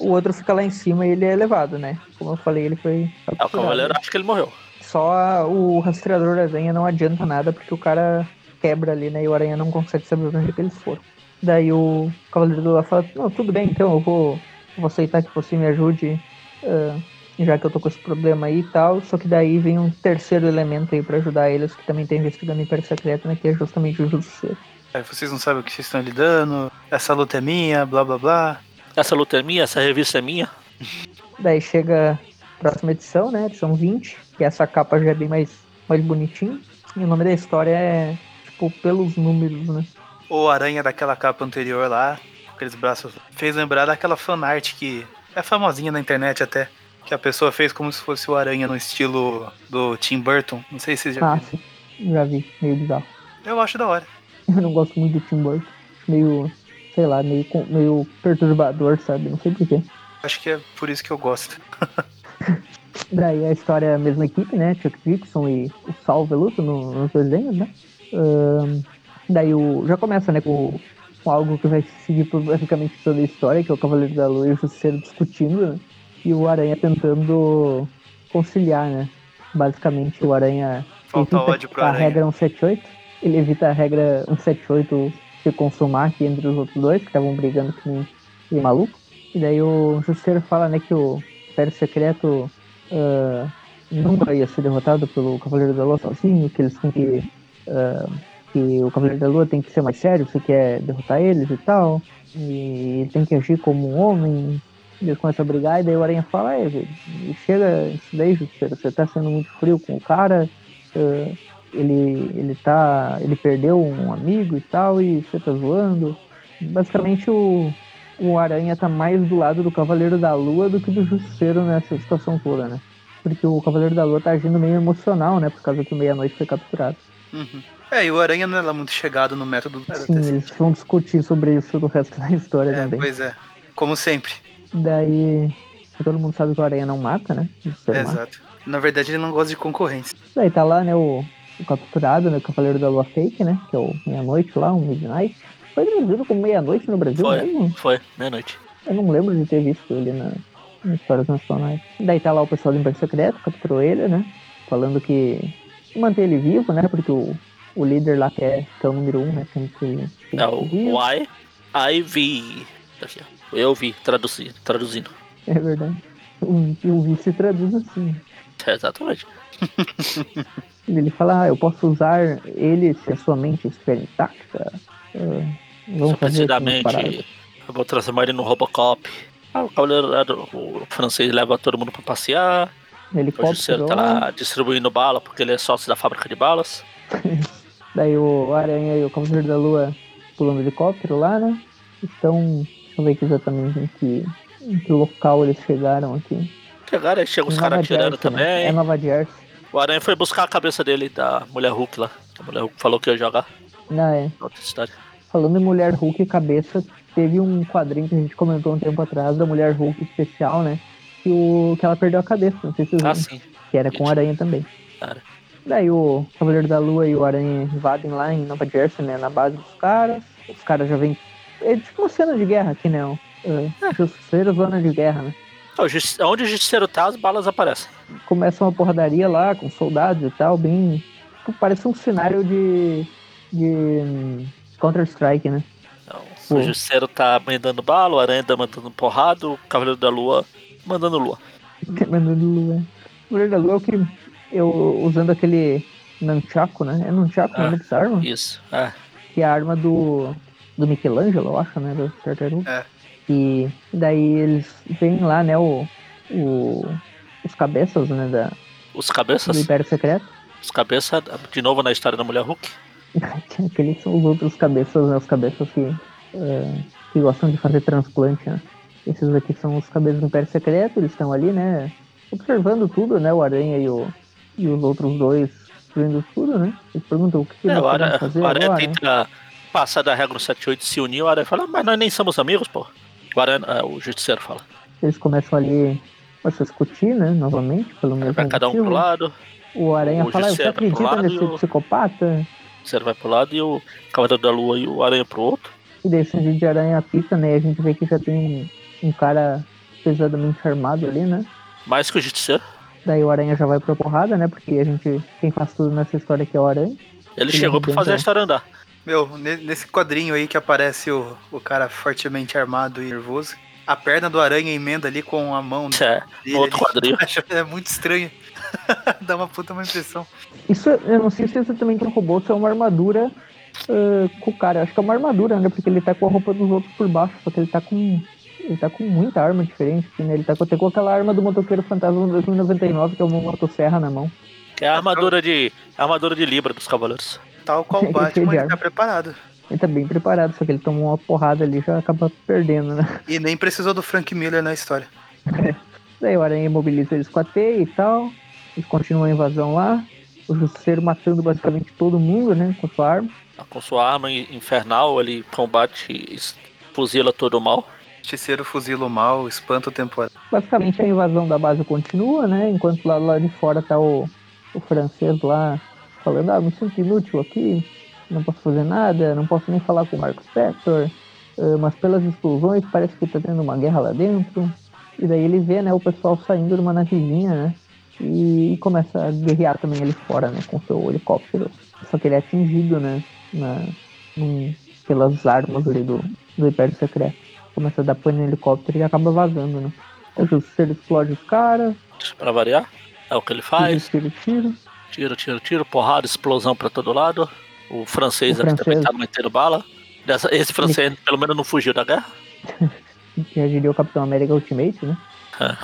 o. O outro fica lá em cima e ele é levado, né? Como eu falei, ele foi. Ah, o. Cavaleiro acha que ele morreu. Só a- o rastreador da aranha não adianta nada porque o cara quebra ali, né? E o aranha não consegue saber onde que eles foram. Daí o Cavaleiro do Lua fala: Não, tudo bem, então eu vou, eu vou aceitar que você me ajude, ah, já que eu tô com esse problema aí e tal. Só que daí vem um terceiro elemento aí pra ajudar eles, que também tá investigando o Império Secreto, né? Que é justamente o Justiceiro. Aí vocês não sabem o que vocês estão lidando, essa luta é minha, blá blá blá. Essa luta é minha, essa revista é minha. Daí chega a próxima edição, né? Edição 20, que essa capa já é bem mais, mais bonitinha. E o nome da história é, tipo, pelos números, né? O Aranha daquela capa anterior lá, com aqueles braços, fez lembrar daquela fanart que é famosinha na internet até. Que a pessoa fez como se fosse o Aranha no estilo do Tim Burton. Não sei se vocês já Ah, viram. sim. Já vi, meio bizarro. Eu acho da hora. Eu não gosto muito do Tim Burton. Meio, sei lá, meio, meio perturbador, sabe? Não sei porquê. Acho que é por isso que eu gosto. Daí a história é a mesma equipe, né? Chuck Dixon e o Sal Veluto no, nos desenhos, né? Ahn, daí o, já começa, né, com, com algo que vai seguir por basicamente toda a história, que é o Cavaleiro da Lua e o Justiceiro discutindo, né? E o Aranha tentando conciliar, né? basicamente o Aranha Falta evita ódio pro a Aranha. regra 178. Ele evita a regra 178 se consumar aqui entre os outros dois, que estavam brigando que nem maluco. E daí o Justiceiro fala, né, que o Império Secreto ah, nunca ia ser derrotado pelo Cavaleiro da Lua sozinho, que eles têm que. ah, que o Cavaleiro da Lua tem que ser mais sério se quer derrotar eles e tal. E tem que agir como um homem. Eles começam a brigar, e daí o Aranha fala, é, velho, chega isso daí, Justiceiro, você tá sendo muito frio com o cara. ele, ele tá. ele perdeu um amigo e tal, e você tá zoando. Basicamente o, o Aranha tá mais do lado do Cavaleiro da Lua do que do Justiceiro nessa situação toda, né? Porque o Cavaleiro da Lua tá agindo meio emocional, né? Por causa que o Meia-Noite foi capturado. Uhum. É, e o Aranha não é lá muito chegado no método do Sim, eles vão discutir sobre isso no resto da história É, também. pois é. Como sempre. Daí. Todo mundo sabe que o Aranha não mata, né? O mata. Exato. Na verdade, ele não gosta de concorrência. Daí tá lá, né, o, o capturado, né, o Cavaleiro da Lua Fake, né, que é o Meia-Noite lá, um Midnight. Foi traduzido como Meia-Noite no Brasil Foi, mesmo? foi, meia-noite. Eu não lembro de ter visto ele na, nas histórias nacionais. Daí tá lá o pessoal do Império Secreto, capturou ele, né, falando que manter ele vivo, né, porque o, o líder lá que é o número um, né, tem É o vivo. I, vi. Aqui, ó. Eu vi, traduzi, traduzindo. É verdade. O, o vice traduz assim. É, exatamente. Ele fala, ah, eu posso usar ele se a sua mente estiver intacta. Vamos fazer assim. Precisamente, eu vou transformar ele no Robocop. Ah, o cavaleiro o francês leva todo mundo pra passear. O Justiceiro tá lá distribuindo bala porque ele é sócio da fábrica de balas. Daí o Aranha e o Cavaleiro da Lua pulando o helicóptero lá, né? Estão. Deixa eu ver aqui exatamente em que, em que local eles chegaram aqui. Chegaram, chegam os caras atirando Jersey, né? também. É Nova Jersey. O Aranha foi buscar a cabeça dele da mulher Hulk lá. A mulher Hulk falou que ia jogar Não, é. outra. Falando em Mulher Hulk cabeça, teve um quadrinho que a gente comentou um tempo atrás da Mulher Hulk especial, né? Que, o, que ela perdeu a cabeça, não sei se vocês Ah, viram. sim. Que era com o Aranha também. Cara. Daí o Cavaleiro da Lua e o Aranha invadem lá em Nova Jersey, né? Na base dos caras. Os caras já vêm. É tipo uma cena de guerra aqui, né? o- É, Justiceiro, zona de guerra, né? Justi- Onde o Justiceiro tá, as balas aparecem. Começa uma porradaria lá com soldados e tal, bem. tipo, Parece um cenário de. de. hum, Counter-Strike, né? Pô. o Justiceiro tá mandando bala, o Aranha tá mandando porrada, o Cavaleiro da Lua mandando lua. Mandando lua. O Cavaleiro da Lua é o que. Eu usando aquele. Nunchaku, né? É Nunchaku o Ah. nome dessa arma? Isso. É. que é a arma do, do Michelangelo, eu acho, né? Do Tartaruga. É. E daí eles vêm lá, né? O, o, os cabeças, né? Da, Os do cabeças. Império Secreto. Os cabeças, de novo na história da mulher Hulk. Aqueles são os outros cabeças, né? Os cabeças que, é, que gostam de fazer transplante, né? Esses aqui são os cabeças do Império Secreto, eles estão ali, né? Observando tudo, né? O Aranha e, o, e os outros dois vendo tudo, né? Eles perguntam o que, que É, o Aranha, fazer o Aranha agora, né? tenta passar da regra 78 se unir, o Aranha fala, mas nós nem somos amigos, pô. O, Aranha, é, o Justiceiro fala. Eles começam ali a se discutir, né? Novamente, pelo mesmo Vai cada um motivo. pro lado, O Aranha O fala, "Ah, você acredita nesse o- psicopata? o Justiceiro vai pro lado e o Cavaleiro da Lua e o Aranha pro outro. E daí esse de aranha pita, né? A gente vê que já tem um, um cara pesadamente armado ali, né? Mais que o Justiceiro. Daí o aranha já vai pra porrada, né? Porque a gente, quem faz tudo nessa história aqui é o aranha. Ele Ele chegou pra fazer a história andar. Meu, ne- nesse quadrinho aí que aparece o, o cara fortemente armado e nervoso, a perna do aranha emenda ali com a mão É, dele. no outro quadrinho. É muito estranho. Dá uma puta uma impressão. Isso, eu não sei se é exatamente um robô, se é uma armadura ah, com o cara. Eu acho que é uma armadura, né? Porque ele tá com a roupa dos outros por baixo, só que ele tá com. Ele tá com muita arma diferente, assim, né? Ele tá com, até com aquela arma do motoqueiro fantasma 2099, que é uma motosserra na mão. É a armadura de. a armadura de Libra dos Cavaleiros. Tal qual o Ele Batman, ele arma. tá preparado. Ele tá bem preparado, só que ele tomou uma porrada ali e já acaba perdendo, né? E nem precisou do Frank Miller na história. Daí o Aranha imobiliza eles com a teia e tal. Eles continuam a invasão lá. O Justiceiro matando basicamente todo mundo, né? Com sua arma. Com sua arma infernal, ele combate e fuzila todo o mal. Justiceiro fuzila o mal, espanta o temporal. Basicamente a invasão da base continua, né? Enquanto lá, lá de fora tá o, o francês lá falando, ah, me sinto inútil aqui, não posso fazer nada, não posso nem falar com o Marcos Spector, mas pelas explosões parece que tá tendo uma guerra lá dentro. E daí ele vê, né, o pessoal saindo de uma navezinha, né? e começa a guerrear também ali fora, né, com seu helicóptero. Só que ele é atingido, né, na, num, pelas armas ali do, do Império Secreto. Começa a dar pane no helicóptero e acaba vazando, né. O Justiceiro explode os caras. Pra variar, é o que ele faz. Tiro, tiro. Tiro, tiro, tiro, porrada, explosão pra todo lado. O francês O aqui também francês. tá metendo bala. Esse francês pelo menos não fugiu da guerra. Que já diria o Capitão América Ultimate, né. É.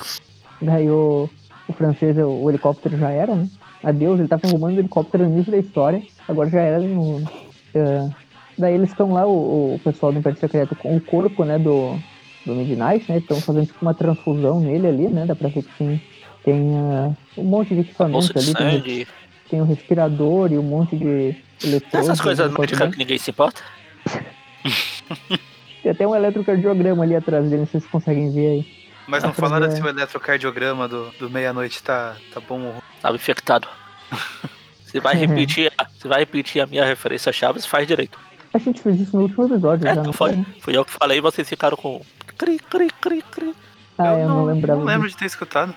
Daí o, o francês, o, o helicóptero já era, né? Adeus, ele tava arrumando o helicóptero no início da história, agora já era no. é, daí eles estão lá, o, o pessoal do Império Secreto, com o corpo, né, do, do Midnight, né? Estão fazendo tipo uma transfusão nele ali, né? Dá pra ver que tem, tem ah, um monte de equipamento de ali, tem, tem um respirador e um monte de eletrodos. Essas coisas médicas que ninguém se importa. Tem até um eletrocardiograma ali atrás dele, não sei se vocês conseguem ver aí. Mas não falaram se o eletrocardiograma do, do meia-noite tá, tá bom ou. Tava infectado. Você vai repetir, você vai repetir a minha referência a Chaves, faz direito. A gente fez isso no último episódio, É, já não não foi. foi? Fui eu que falei e vocês ficaram com. Cri, cri, cri, cri. Ah, eu, não, lembrava. Não lembro de ter escutado.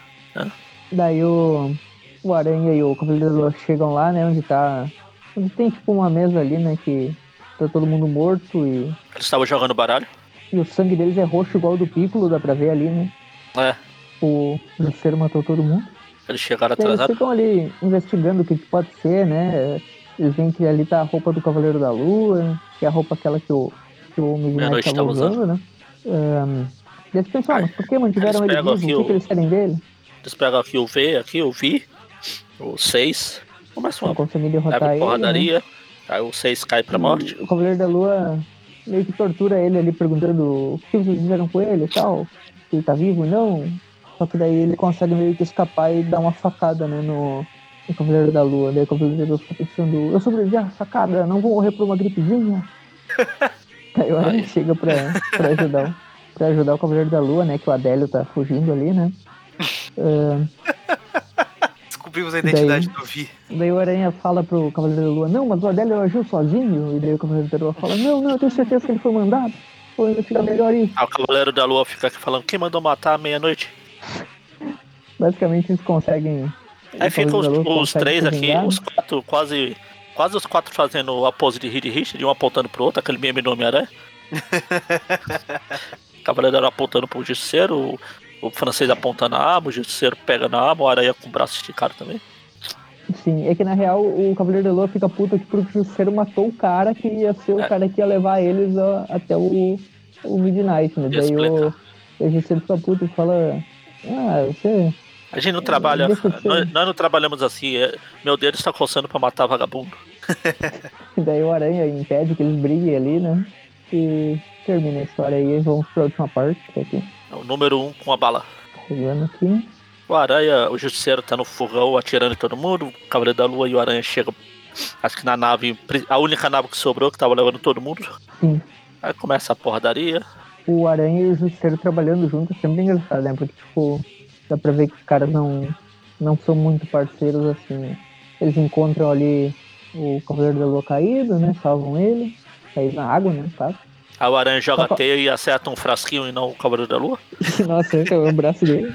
Daí o, o Aranha e o Lua chegam lá, né? Onde tá. Onde tem tipo uma mesa ali, né? Que tá todo mundo morto e, Eles estavam jogando baralho. e o sangue deles é roxo igual ao do Piccolo, dá pra ver ali, né? É. O Justiceiro matou todo mundo. Eles chegaram Daí eles atrasados. ficam ali investigando o que pode ser, né? Eles veem que ali tá a roupa do Cavaleiro da Lua, que é a roupa aquela que o, que o Midnight tava tava usando. usando, né? Um, eles pensam, ah, mas por que mantiveram Eles ele vivo? O aqui que, que o- eles querem dele? Eles pegam aqui o V, aqui o Vi, o 6. Começa Não uma conseguem derrotar ele. Né? porradaria. Aí o 6 cai pra morte. O Cavaleiro da Lua meio que tortura ele ali, perguntando o que vocês fizeram com ele e tal. Se ele tá vivo ou não. Só que daí ele consegue meio que escapar e dar uma facada, né, no, no Cavaleiro da Lua. Daí o Cavaleiro da Lua fica pensando, eu sobrevivi à facada, não vou morrer por uma gripezinha. daí o Aranha chega pra, pra ajudar o- pra ajudar o Cavaleiro da Lua, né, que o Adélio tá fugindo ali, né. Ah, Descobrimos a identidade Daí- do Vi. Daí o Aranha fala pro Cavaleiro da Lua, não, mas o Adélio agiu sozinho. E daí o Cavaleiro da Lua fala, não, não, eu tenho certeza que ele foi mandado. Ainda fica melhor isso. Aí o Cavaleiro da Lua fica aqui falando: quem mandou matar à meia-noite? Basicamente eles conseguem. Aí ficam os, os três aqui, os quatro, quase. Quase os quatro fazendo a pose de Reed Richard, um apontando pro outro, aquele meme do Homem-Aranha. Cavaleiro apontando pro Justiceiro, o, o francês apontando a arma, o Justiceiro pega na arma, o Aranha com o braço esticado também. Sim, é que na real o Cavaleiro da Lua fica puto porque o Justiceiro matou o cara que ia ser o É. cara que ia levar eles ó, até o, o Midnight, né? Daí o, o Justiceiro fica puto e fala. Ah, você. A gente não trabalha. Nós, nós não trabalhamos assim. é, meu dedo está coçando pra matar vagabundo. E daí o Aranha impede que eles briguem ali, né? E termina a história aí e vamos pra última parte, que é aqui. É o número um com a bala. Carregando aqui. O Aranha, o Justiceiro tá no fogão atirando em todo mundo. O Cavaleiro da Lua e o Aranha chegam. Acho que na nave, a única nave que sobrou, que tava levando todo mundo. Sim. Aí começa a porradaria. O Aranha e o Justiceiro trabalhando juntos é sempre engraçado, né? Porque, tipo, dá pra ver que os caras não, não são muito parceiros assim. Eles encontram ali o Cavaleiro da Lua caído, né? Salvam ele. Caído na água, né? Tá? O Aranha joga a teia e acerta um frasquinho e não o Cavaleiro da Lua. Nossa, esse é o braço dele.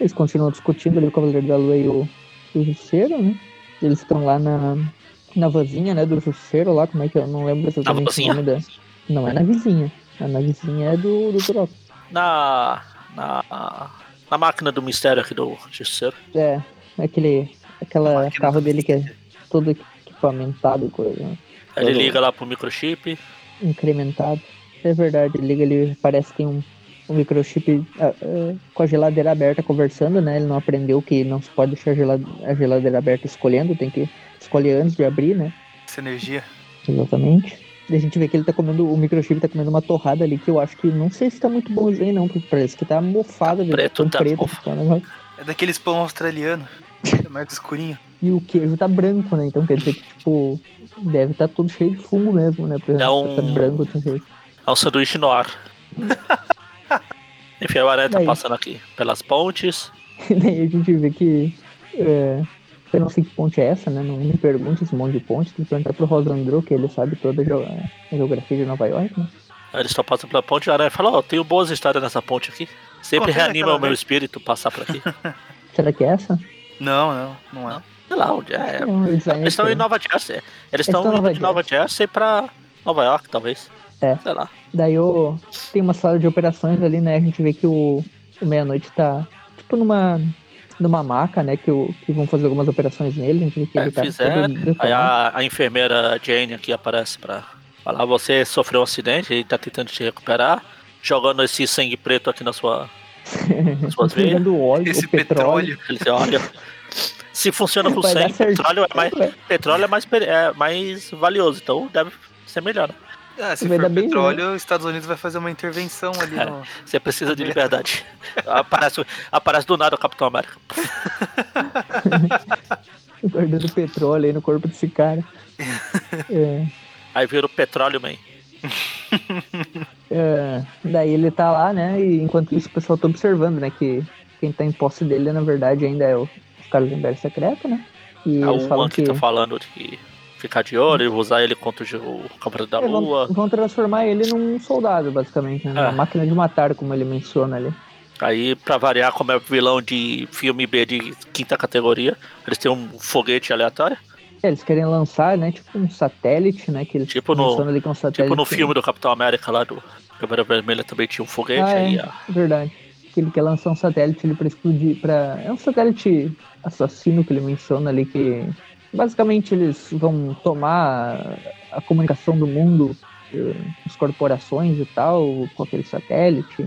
Eles continuam discutindo ali o Cavaleiro da Lua e o, o Justiceiro, né? Eles estão lá na, na vanzinha, né? Do Justiceiro lá, como é que eu não lembro exatamente o nome da. Não, é na vizinha. A na vizinha é do, do Turok. Na. Na. Na máquina do mistério aqui do Justiceiro. É, aquele aquela carro dele que é todo equipamentado e coisa, né? Aí ele Todo liga lá pro microchip. incrementado. É verdade, ele liga ali, parece que tem um, um microchip ah, ah, com a geladeira aberta conversando, né? Ele não aprendeu que não se pode deixar a gela- a geladeira aberta escolhendo, tem que escolher antes de abrir, né? Essa energia. Exatamente. E a gente vê que ele tá comendo, o microchip tá comendo uma torrada ali que eu acho que não sei se tá muito bonzinho não, porque parece que tá mofada, de Preto, tá preto tá negócio. É daqueles pão australiano. É mais escurinho. E o queijo tá branco, né? Então quer dizer que, tipo, deve estar tá todo cheio de fungo mesmo, né? Pra É um- tá branco desse jeito. É um sanduíche no ar. Enfim, o Aranha tá passando aqui pelas pontes. E daí a gente vê que. É, eu não sei que ponte é essa, né? Não me pergunte esse monte de ponte. Tem que perguntar pro Rosandro, que ele sabe toda a geo- a geografia de Nova York, né? Aí eles estão passando pela ponte e o Aranha fala: Ó, tenho boas histórias nessa ponte aqui. Sempre Qual é reanima aquela o meu vez? espírito passar por aqui. Será que é essa? Não, não, não é. Sei lá onde é. Não, é Eles estão em. Nova Jersey. Eles estão Nova de Nova Jersey pra Nova York, talvez. É. Sei lá. Daí o, tem uma sala de operações ali, né? A gente vê que o, o Meia-Noite tá tipo numa, numa maca, né? Que, o, que vão fazer algumas operações nele. A gente vê que É, ele tá todo Aí a, a enfermeira Jane aqui aparece pra falar: você sofreu um acidente e tá tentando te recuperar, jogando esse sangue preto aqui na sua, nas suas veias. Óleo, Esse o petróleo. petróleo. Se funciona com sangue, petróleo é mais, petróleo é mais, é mais valioso, então deve ser melhor. Né? Ah, se for bem, petróleo, os Estados Unidos vai fazer uma intervenção ali É. no. Você precisa de liberdade. aparece, aparece do nada o Capitão América. Guardando petróleo aí no corpo desse cara. É, Aí vira o Petróleo Man. é, daí ele tá lá, né? E enquanto isso o pessoal tá observando, né? Que quem tá em posse dele, na verdade, ainda é o, os caras do Império Secreto, né? E É eles o falam que que tá falando de ficar de olho e usar ele contra o Cavaleiro da É, vão, Lua. vão transformar ele num soldado, basicamente, né? Uma É. máquina de matar, como ele menciona ali. Aí, pra variar, como é vilão de filme B de quinta categoria, eles têm um foguete aleatório. É, eles querem lançar, né? Tipo um satélite, né? Que eles Tipo no- ali que é um satélite. Tipo no filme do Capitão América lá do Câmera Vermelha também tinha um foguete. Ah, aí, é, ó, verdade. Que ele quer lançar um satélite ali pra explodir. Pra... É um satélite assassino que ele menciona ali que. Basicamente eles vão tomar a comunicação do mundo, eh, as corporações e tal, com aquele satélite.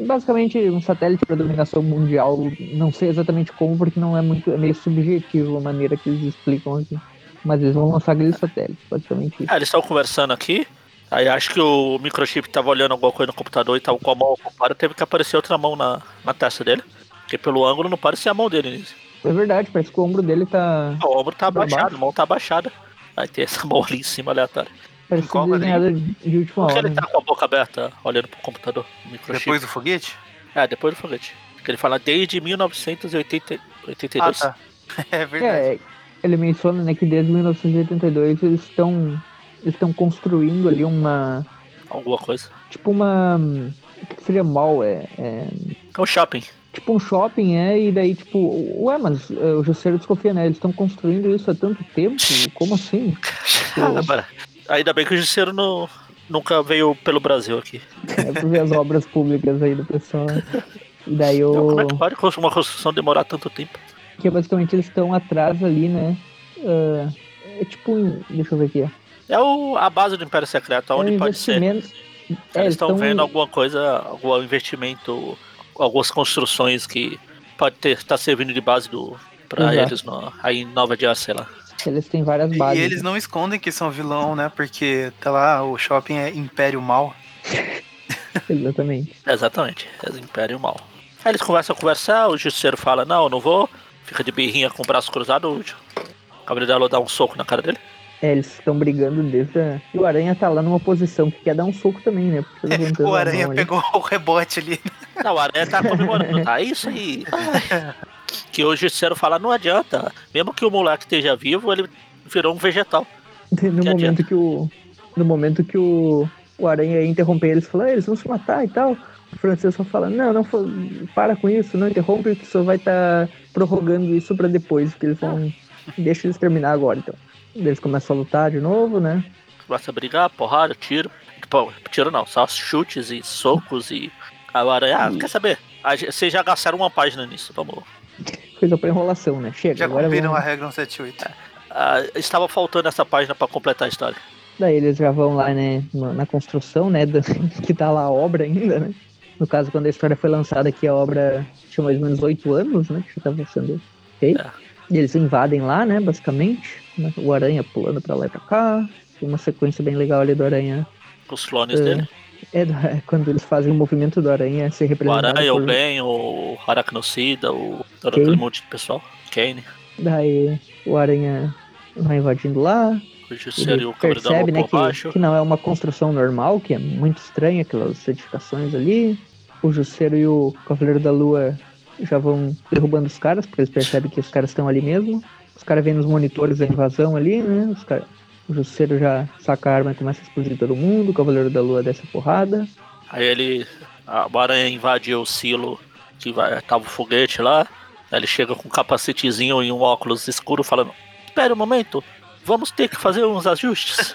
Basicamente um satélite para dominação mundial, não sei exatamente como, porque não é muito, é meio subjetivo a maneira que eles explicam aqui. Mas eles vão lançar aquele satélite, basicamente. Ah, eles estão conversando aqui. Aí acho que o microchip tava olhando alguma coisa no computador e tava com a mão ocupada, teve que aparecer outra mão na, na testa dele. Porque pelo ângulo não parece ser a mão dele nisso. É verdade, parece que o ombro dele tá. O ombro tá abaixado, a mão tá abaixada. Aí tem essa mão ali em cima aleatória. Parece Qual desenhada de última Porque hora. ele tá com a boca aberta, olhando pro computador. Microchip. Depois do foguete? É, depois do foguete. Que ele fala desde 1982. Ah, tá. É verdade. É, ele menciona né, que desde 1982 eles estão estão construindo ali uma Alguma coisa. tipo uma o que seria mall é, é É um shopping. Tipo um shopping é e daí tipo ué mas é, o Jusceiro desconfia né eles estão construindo isso há tanto tempo como assim Caramba. Ainda bem que o Justiceiro não, nunca veio pelo Brasil aqui. é pra ver as obras públicas aí do pessoal e daí Então, o como é que pode uma construção demorar tanto tempo? que basicamente eles estão atrás ali né ah, é tipo deixa eu ver aqui É o, a base do Império Secreto, é onde pode ser. é, Eles estão tão- vendo alguma coisa, algum investimento, algumas construções que pode ter estar servindo de base do para eles no, aí em Nova Jersey lá. eles têm várias E bases eles não escondem que são vilão, né? Porque tá lá, o shopping é Império Mal. exatamente Exatamente, é Império Mal. Aí eles começam a conversar, o Justiceiro fala, não, eu não vou, fica de birrinha com o braço cruzado, o Cavaleiro dá um soco na cara dele. É, eles estão brigando desde a... E o Aranha tá lá numa posição que quer dar um soco também, né? Porque tá o Aranha mão ali. pegou o rebote ali. Não, o Aranha tá comemorando, tá? Isso aí. Que o Justiceiro fala, não adianta, mesmo que o moleque esteja vivo, ele virou um vegetal. No Que momento adianta. que o... No momento que o... O Aranha ia interromper eles, fala, "Ah, eles vão se matar e tal. O francês só fala, não, não, para com isso, não interrompe, que só vai estar prorrogando isso pra depois, porque eles vão... Deixa eles terminar agora, então. Eles começam a lutar de novo, né? Começa a brigar, porrada, tiro. Tipo, tiro não, só chutes e socos e. Aranha, ah, quer saber? Vocês já gastaram uma página nisso, vamos. Coisa pra enrolação, né? Chega, Já agora cumpriram vamos... a regra 178. Ah, estava faltando essa página pra completar a história. Daí eles já vão lá, né, na construção, né, do- que tá lá a obra ainda, né? No caso, quando a história foi lançada aqui, a obra tinha mais ou menos oito anos, né, que já tava sendo feita. É. E eles invadem lá, né, basicamente. né, O Aranha pulando pra lá e pra cá. Tem uma sequência bem legal ali do Aranha. Os clones É, dele. É, do- é quando eles fazem o movimento do Aranha ser O representado Aranha, por... o Ben, o Aracnocida, o. todo aquele monte de pessoal. Kane, Daí o Aranha vai invadindo lá. o e Ele o Cavaleiro da percebe, né, que, que não é uma construção normal, que é muito estranha, aquelas edificações ali. O Jusceiro e o Cavaleiro da Lua já vão derrubando os caras, porque eles percebem que os caras estão ali mesmo. Os caras vêm nos monitores da invasão ali, né? Os cara... O Jusceiro já saca a arma e começa a explodir todo mundo. O Cavaleiro da Lua desce a porrada. Aí ele. A o Aranha invadiu o silo que vai, tava o foguete lá. Aí ele chega com um capacetezinho e um óculos escuro falando: Espera um momento, vamos ter que fazer uns ajustes.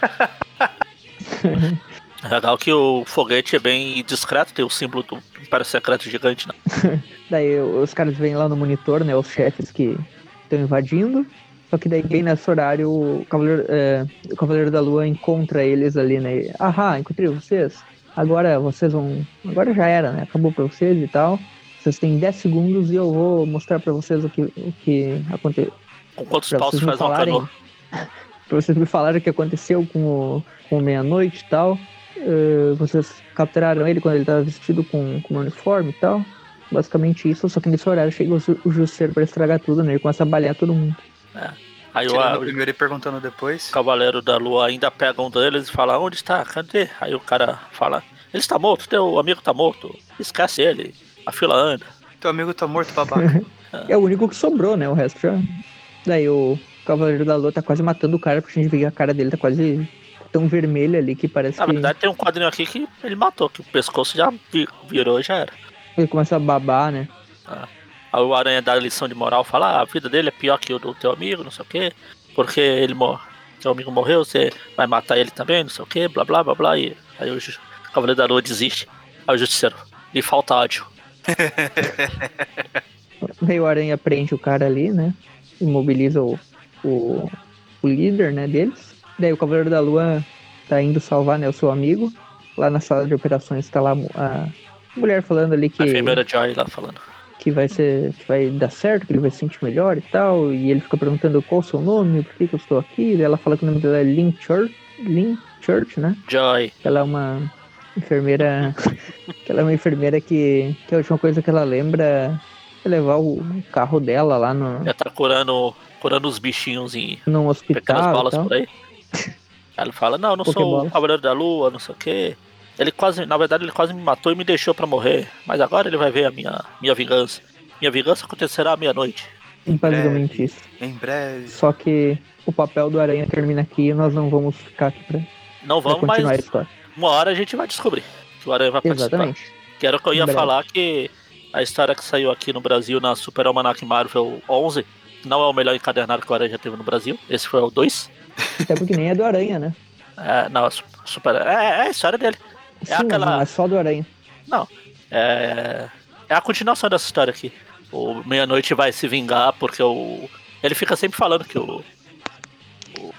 é legal que o foguete é bem discreto, tem o símbolo do Império Secreto gigante, né? Daí os caras vêm lá no monitor, né? Os chefes que estão invadindo. Só que daí bem nesse horário o Cavaleiro, é, o Cavaleiro da Lua encontra eles ali, né? Ahá, encontrei vocês. Agora vocês vão. Agora já era, né? Acabou pra vocês e tal. Vocês têm 10 segundos e eu vou mostrar pra vocês o que, o que aconteceu. Com quantos Pra paus faz falarem. cano? Pra vocês me falarem o que aconteceu com o, com o meia-noite e tal. Eh, vocês capturaram ele quando ele tava vestido com, com um uniforme e tal. Basicamente isso, só que nesse horário chega o, o Justiceiro pra estragar tudo, né? Ele começa a balear todo mundo. Aí o, a- primeiro e perguntando depois. o Cavaleiro da Lua ainda pega um deles e fala: Onde está? Cadê? Aí o cara fala: Ele está morto, teu amigo tá morto. Esquece ele. A fila anda. Teu amigo tá morto, babaca. É o único que sobrou, né? O resto já. Daí o Cavaleiro da Lua tá quase matando o cara, porque a gente vê que a cara dele tá quase tão vermelha ali que parece Na que verdade, tem um quadrinho aqui que ele matou, que o pescoço já vi- virou e já era. ele começa a babar, né? Aí o Aranha dá a lição de moral, fala, ah, a vida dele é pior que o do teu amigo, não sei o quê, porque ele mor teu amigo morreu, você vai matar ele também, não sei o quê, blá blá blá blá. E aí o, Cavaleiro da Lua desiste. Aí o Justiceiro, lhe falta ódio. Daí o Aranha prende o cara ali, né? Imobiliza o, o, o líder, né, deles. Daí o Cavaleiro da Lua tá indo salvar, né, o seu amigo. Lá na sala de operações tá lá a mulher falando ali que, A enfermeira Joy lá falando. que vai ser. que vai dar certo, que ele vai se sentir melhor e tal. E ele fica perguntando qual o seu nome, por que, que eu estou aqui. Daí ela fala que o nome dela é Lynn Church, Lynn Church, né? Joy, ela é uma enfermeira. que ela é uma enfermeira que, que a última coisa que ela lembra é levar o carro dela lá no, já tá curando, curando os bichinhos em num pequenas hospital. e bolas tal. por aí. Aí ele fala, não, eu não sou o Cavaleiro da Lua, não sei o quê. Ele quase, na verdade, ele quase me matou e me deixou pra morrer. Mas agora ele vai ver a minha, minha vingança. Minha vingança acontecerá à meia-noite. Basicamente isso. Em breve. Só que o papel do Aranha termina aqui e nós não vamos ficar aqui pra, Não pra vamos, mas continuar a história. uma hora a gente vai descobrir que o Aranha vai participar. Exatamente. Que era o que eu ia Em breve. falar que a história que saiu aqui no Brasil na Super Almanac Marvel 11 não é o melhor encadernado que o Aranha já teve no Brasil. Esse foi o 2. Até porque nem é do Aranha, né? É, não, super, é, é a história dele. Sim, aquela- não, é só do Aranha. É, é a continuação dessa história aqui. O Meia-Noite vai se vingar porque o. Ele fica sempre falando que o. O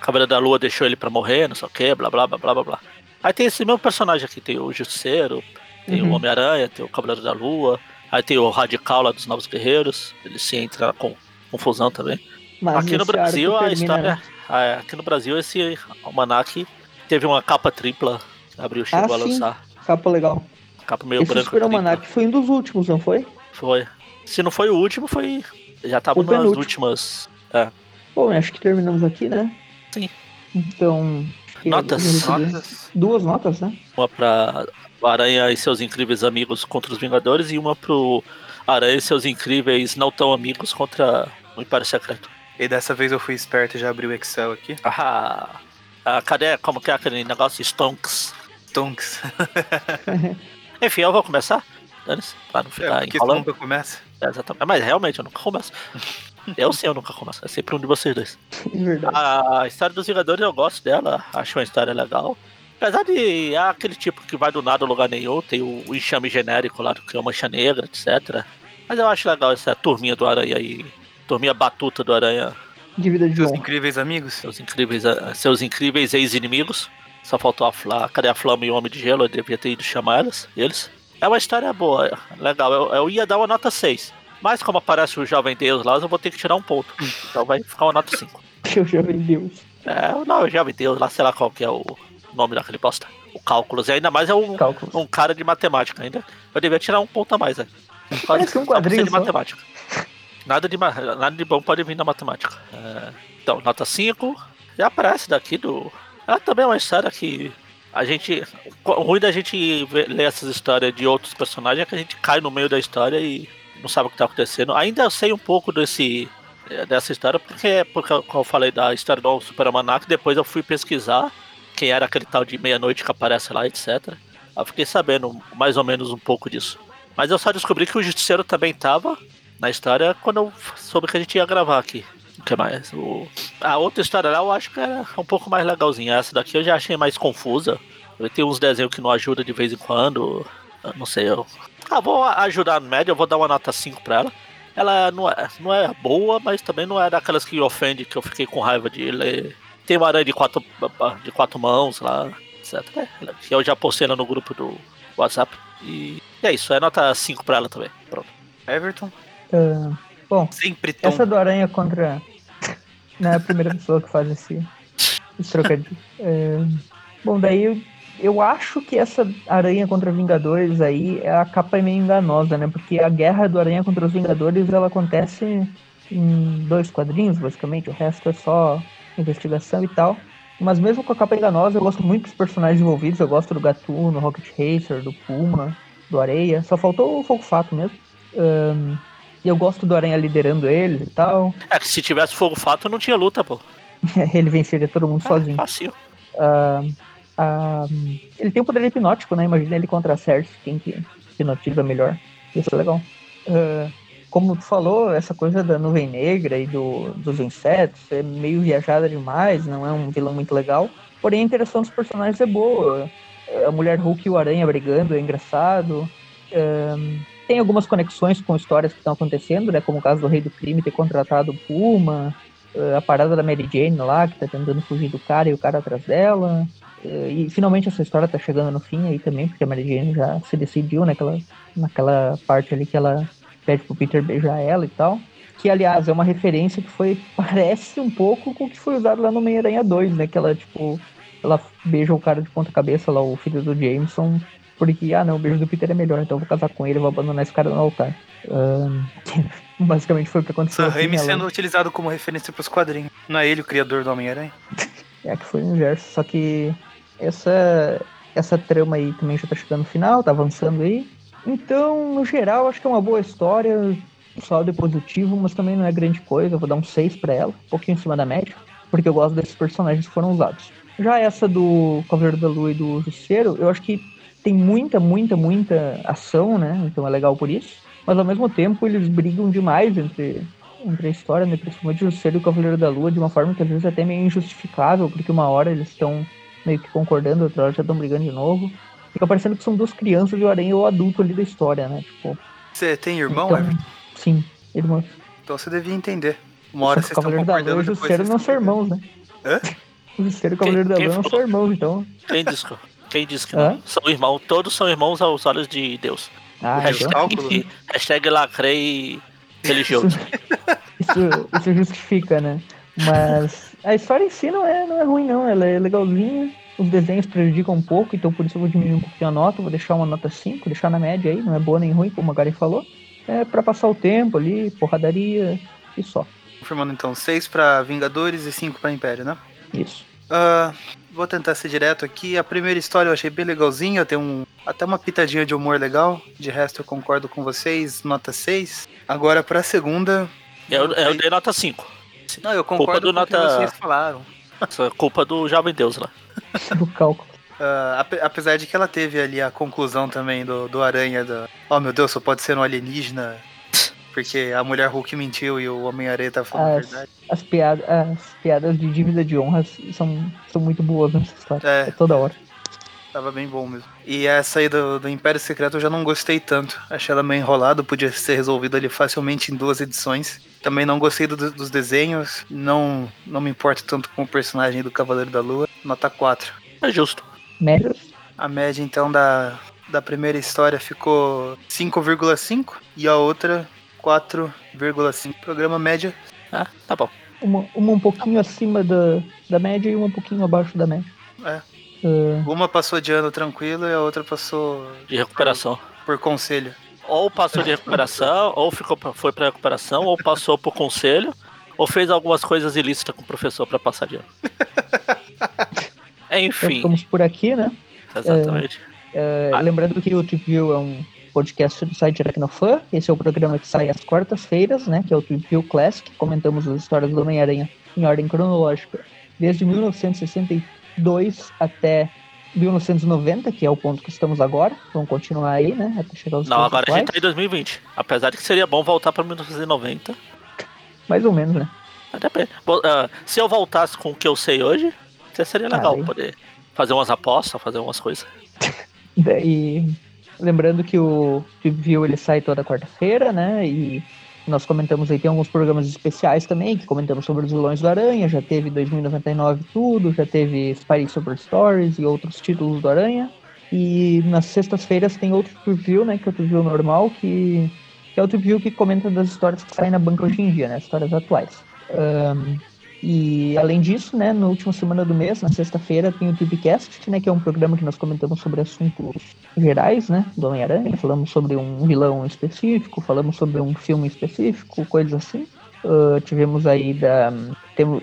Cavaleiro da Lua deixou ele pra morrer, não sei o que, blá blá blá blá blá blá. Aí tem esse mesmo personagem aqui, tem o Justiceiro, tem Uhum. o Homem-Aranha, tem o Cavaleiro da Lua, aí tem o Radical lá dos Novos Guerreiros, ele se entra com confusão também. Mas aqui no Brasil a história. ah, Aqui no Brasil esse almanac teve uma capa tripla abriu chegou Ah, a sim. lançar. Capa legal. Capa meio Esse branca. Super. Almanac foi um dos últimos, não foi? Foi. Se não foi o último, foi. Já tava O nas penúltimo. últimas. Bom, acho que terminamos aqui, né? Sim. Então. Notas. Notas. Duas notas, né? Uma pra Aranha e seus incríveis amigos contra os Vingadores e uma pro Aranha e seus incríveis não tão amigos contra o Império Secreto. E dessa vez eu fui esperto e já abri o Excel aqui. Ah, ah, cadê? Como que é aquele negócio? Stonks. Tonks. Enfim, eu vou começar. Dane-se, pra não É, ficar porque enrolando. nunca começa. É, exatamente. Mas realmente, eu nunca começo. eu sim, eu nunca começo. É sempre um de vocês dois. É verdade. A história dos Vingadores eu gosto dela, acho uma história legal. Apesar de é aquele tipo que vai do nada a lugar nenhum, tem o, o enxame genérico lá, que é o Mancha Negra, etc. Mas eu acho legal essa turminha do Aranha aí, turminha batuta do Aranha, De vida de Seus João. incríveis amigos. seus incríveis, ah, seus incríveis ex-inimigos. Só faltou a Flá, cadê a Flama e o Homem de Gelo? Eu devia ter ido chamar elas, eles. É uma história boa, é legal. Eu, eu ia dar uma nota 6. Mas como aparece o Jovem Deus lá, eu vou ter que tirar um ponto. Então vai ficar uma nota 5. Eu já vi Deus. É, não, eu já me deu lá, sei lá qual que é o nome daquele bosta. O cálculos. E ainda mais é um, Cálculos. um cara de matemática ainda. Eu devia tirar um ponto a mais, né? Quase- Parece um quadrinho de matemática. Nada de, nada de bom pode vir da matemática. É, então, nota 5. Já aparece daqui do. Ela também é uma história que a gente. O ruim da gente ler essas histórias de outros personagens é que a gente cai no meio da história e não sabe o que tá acontecendo. Ainda sei um pouco desse eh, dessa história porque, porque como eu falei da história do Super Almanac, depois eu fui pesquisar quem era aquele tal de meia-noite que aparece lá, etc. Eu fiquei sabendo mais ou menos um pouco disso. Mas eu só descobri que o Justiceiro também tava na história quando eu soube que a gente ia gravar aqui. O que mais? O... A outra história lá eu acho que era um pouco mais legalzinha. Essa daqui eu já achei mais confusa. Tem uns desenhos que não ajudam de vez em quando. Eu não sei, eu. Ah, vou ajudar no médio, eu vou dar uma nota 5 pra ela. Ela não é, não é boa, mas também não é daquelas que ofende, que eu fiquei com raiva de ler. Tem uma aranha de quatro, de quatro mãos lá, etc. É, que eu já postei ela no grupo do WhatsApp. E é isso, é nota 5 pra ela também. Pronto. Everton? Uh, bom, Sempre tom. essa do Aranha contra. Não é a primeira pessoa que faz esse, esse trocadilho. É, bom, daí eu, eu acho que essa Aranha contra Vingadores aí, a capa é meio enganosa, né? Porque a guerra do Aranha contra os Vingadores ela acontece em dois quadrinhos, basicamente. O resto é só investigação e tal. Mas mesmo com a capa enganosa, eu gosto muito dos personagens envolvidos. Eu gosto do Gatuno, Rocket Racer, do Puma, do Areia. Só faltou o Fogo Fato mesmo. Um, e eu gosto do Aranha liderando eles e tal. É que se tivesse fogo fato, não tinha luta, pô. ele venceria todo mundo É, sozinho. fácil. Ah, ah, ele tem o poder hipnótico, né? Imagina ele contra a Cersei, quem que hipnotiza melhor. Isso é legal. Ah, como tu falou, essa coisa da nuvem negra e do, dos insetos é meio viajada demais, não é um vilão muito legal. Porém, a interação dos personagens é boa. A Mulher Hulk e o Aranha brigando é engraçado. Ahn, tem algumas conexões com histórias que estão acontecendo, né? Como o caso do Rei do Crime ter contratado o Puma, eh, a parada da Mary Jane lá, que tá tentando fugir do cara e o cara atrás dela. Eh, E finalmente essa história tá chegando no fim aí também, porque a Mary Jane já se decidiu naquela, naquela parte ali que ela pede pro Peter beijar ela e tal. Que, aliás, é uma referência que foi. Parece um pouco com o que foi usado lá no Homem-Aranha 2, né? Que ela, tipo, ela beija o cara de ponta-cabeça lá, o filho do Jameson, porque, ah, não, o beijo do Peter é melhor, então eu vou casar com ele, vou abandonar esse cara no altar. Ahn, basicamente foi o que aconteceu. Sam Raimi né, sendo utilizado como referência pros quadrinhos. Não é ele o criador do Homem-Aranha? É que foi o inverso. Só que essa, essa trama aí também já tá chegando no final, tá avançando aí. Então, no geral, acho que é uma boa história. Saldo é positivo, mas também não é grande coisa. Eu vou dar um 6 pra ela, um pouquinho em cima da média, porque eu gosto desses personagens que foram usados. Já essa do Cavaleiro da Lua e do Justiceiro, eu acho que tem muita, muita, muita ação, né? Então é legal por isso. Mas ao mesmo tempo eles brigam demais entre, entre a história, né? Principalmente o Justiceiro e o Cavaleiro da Lua, de uma forma que às vezes é até meio injustificável, porque uma hora eles estão meio que concordando, outra hora já estão brigando de novo. Fica parecendo que são duas crianças e o Aranha é o adulto ali da história, né? Tipo, Você tem irmão, então, Everton? sim, irmãos. Então você devia entender. Uma hora Só vocês que o estão Cavaleiro da Lua e concordando, o vocês não são irmãos, né? Hã? O Justiceiro e o Cavaleiro da quem Lua não são irmãos, então. Quem disse que, quem disse que Hã? não? São irmãos, todos são irmãos aos olhos de Deus. Ah, Hashtag- então. Hashtag lacrei religioso. Isso, isso justifica, né? Mas a história em si não é, não é ruim, não. Ela é legalzinha. Os desenhos prejudicam um pouco, então por isso eu vou diminuir um pouquinho a nota. Vou deixar uma nota 5, deixar na média aí. Não é boa nem ruim, como a Gary falou. É pra passar o tempo ali, porradaria e só. Confirmando então, 6 pra Vingadores e 5 pra Império, né? Isso. Ah, vou tentar ser direto aqui. A primeira história eu achei bem legalzinha, tem um, até uma pitadinha de humor legal. De resto eu concordo com vocês, nota 6. Agora pra segunda. Eu, eu dei nota 5. Não, eu concordo do com o que nota- vocês falaram. Essa é culpa do Jovem Deus lá. O cálculo. Ape- apesar de que ela teve ali a conclusão também do, do Aranha da. Oh meu Deus, só pode ser um alienígena. Porque a mulher Hulk mentiu e o Homem-Aranha tá falando a As, verdade. as, piadas, as piadas de dívida de honra são, são muito boas nessa história. É. É toda hora. Tava bem bom mesmo. E essa aí do, do Império Secreto eu já não gostei tanto. Achei ela meio enrolada, podia ser resolvido ali facilmente em duas edições. Também não gostei do- dos desenhos, não, não me importo tanto com o personagem do Cavaleiro da Lua. Nota 4. É justo. Médias. A média então da, da primeira história ficou 5,5 e a outra 4,5. Programa média. Ah, tá bom. Uma, uma um pouquinho acima da, da média e uma um pouquinho abaixo da média. É. Ah, Uma passou de ano tranquilo e a outra passou De recuperação. por conselho. Ou passou de recuperação, ou ficou foi pra recuperação, ou passou por conselho, ou fez algumas coisas ilícitas com o professor pra passar de ano. então Enfim, ficamos por aqui, né? exatamente. É, Ah. Lembrando que o View é um podcast do site Aracnofan. Esse é o programa que sai às quartas-feiras, né? Que é o Trip View Classic. Comentamos as histórias do Homem-Aranha em ordem cronológica desde 1962 até 1990, que é o ponto que estamos agora. Vamos continuar aí, né? Até chegar aos Não, agora a gente atuais. tá em 2020. Apesar de que seria bom voltar pra 1990. Mais ou menos, né? Depende. Bom, ah, se eu voltasse com o que eu sei hoje, até seria legal poder fazer umas apostas, fazer umas coisas. Daí, lembrando que o Trip View ele sai toda quarta-feira, né? E nós comentamos aí, tem alguns programas especiais também, que comentamos sobre os vilões do Aranha, já teve 2099 tudo, já teve Spidey Super Stories e outros títulos do Aranha. E nas sextas-feiras tem outro Trip View, né? Que é o Trip View normal, que, que é o Trip View que comenta das histórias que saem na banca hoje em dia, né? Histórias atuais. Ahn, e além disso, né, na última semana do mês, na sexta-feira, tem o Tripcast, né, que é um programa que nós comentamos sobre assuntos gerais, né, do Homem-Aranha. Falamos sobre um vilão específico, falamos sobre um filme específico, coisas assim. Ah, tivemos aí da.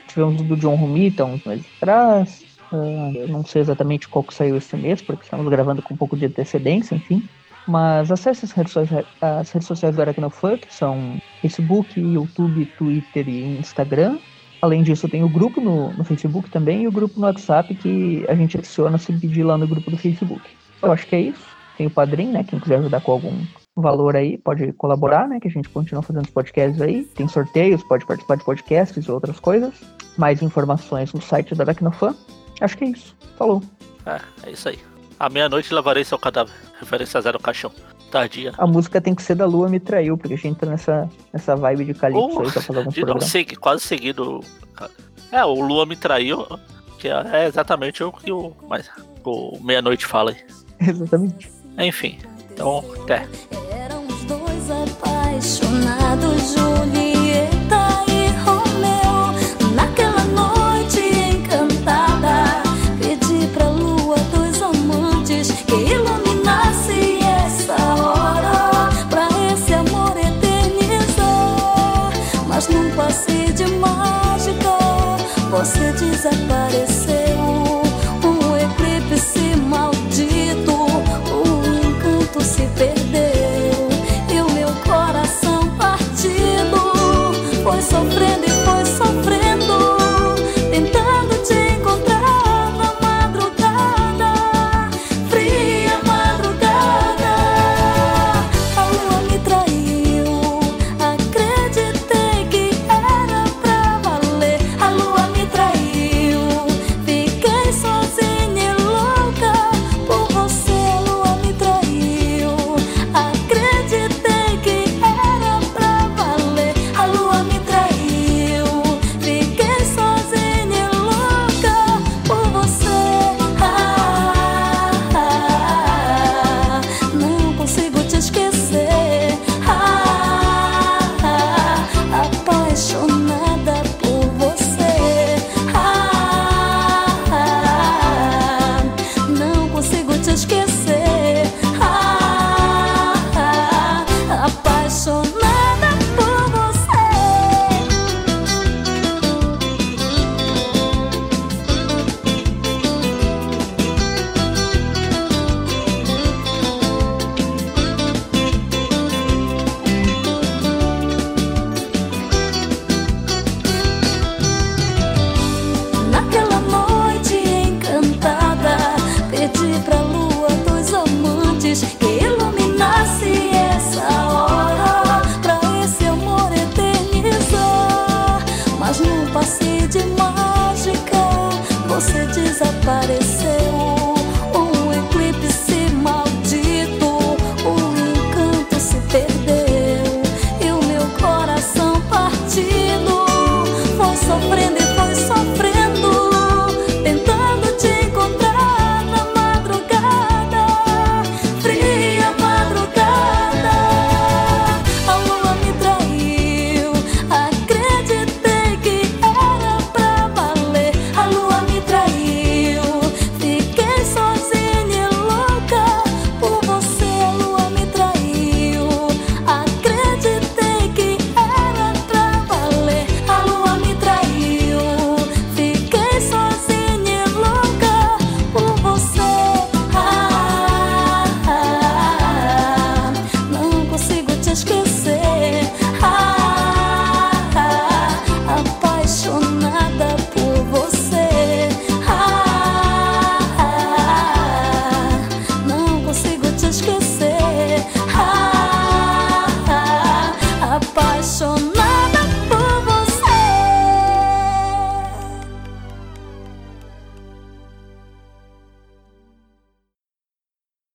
tivemos do John Romita uns meses atrás. Ah, eu não sei exatamente qual que saiu esse mês, porque estamos gravando com um pouco de antecedência, enfim. Mas acesse as redes, sociais, as redes sociais do Aracnofan, que são Facebook, YouTube, Twitter e Instagram. Além disso, tem o grupo no, no Facebook também e o grupo no WhatsApp que a gente adiciona se pedir lá no grupo do Facebook. Eu acho que é isso. Tem o Padrim, né? Quem quiser ajudar com algum valor aí, pode colaborar, né? Que a gente continua fazendo os podcasts aí. Tem sorteios, pode participar de podcasts e outras coisas. Mais informações no site da Aracnofan. Acho que é isso. Falou. É, é isso aí. À meia-noite levarei seu cadáver. Referência a zero caixão. Tardia. A música tem que ser da Lua Me Traiu, porque a gente tá nessa, nessa vibe de Calypso Oh, aí pra fazer alguns De não, segui- quase seguido. É, o Lua me traiu. Que é é exatamente o que o, mas, o meia-noite fala aí. Exatamente. Enfim. Então, até. Eram os dois apaixonados,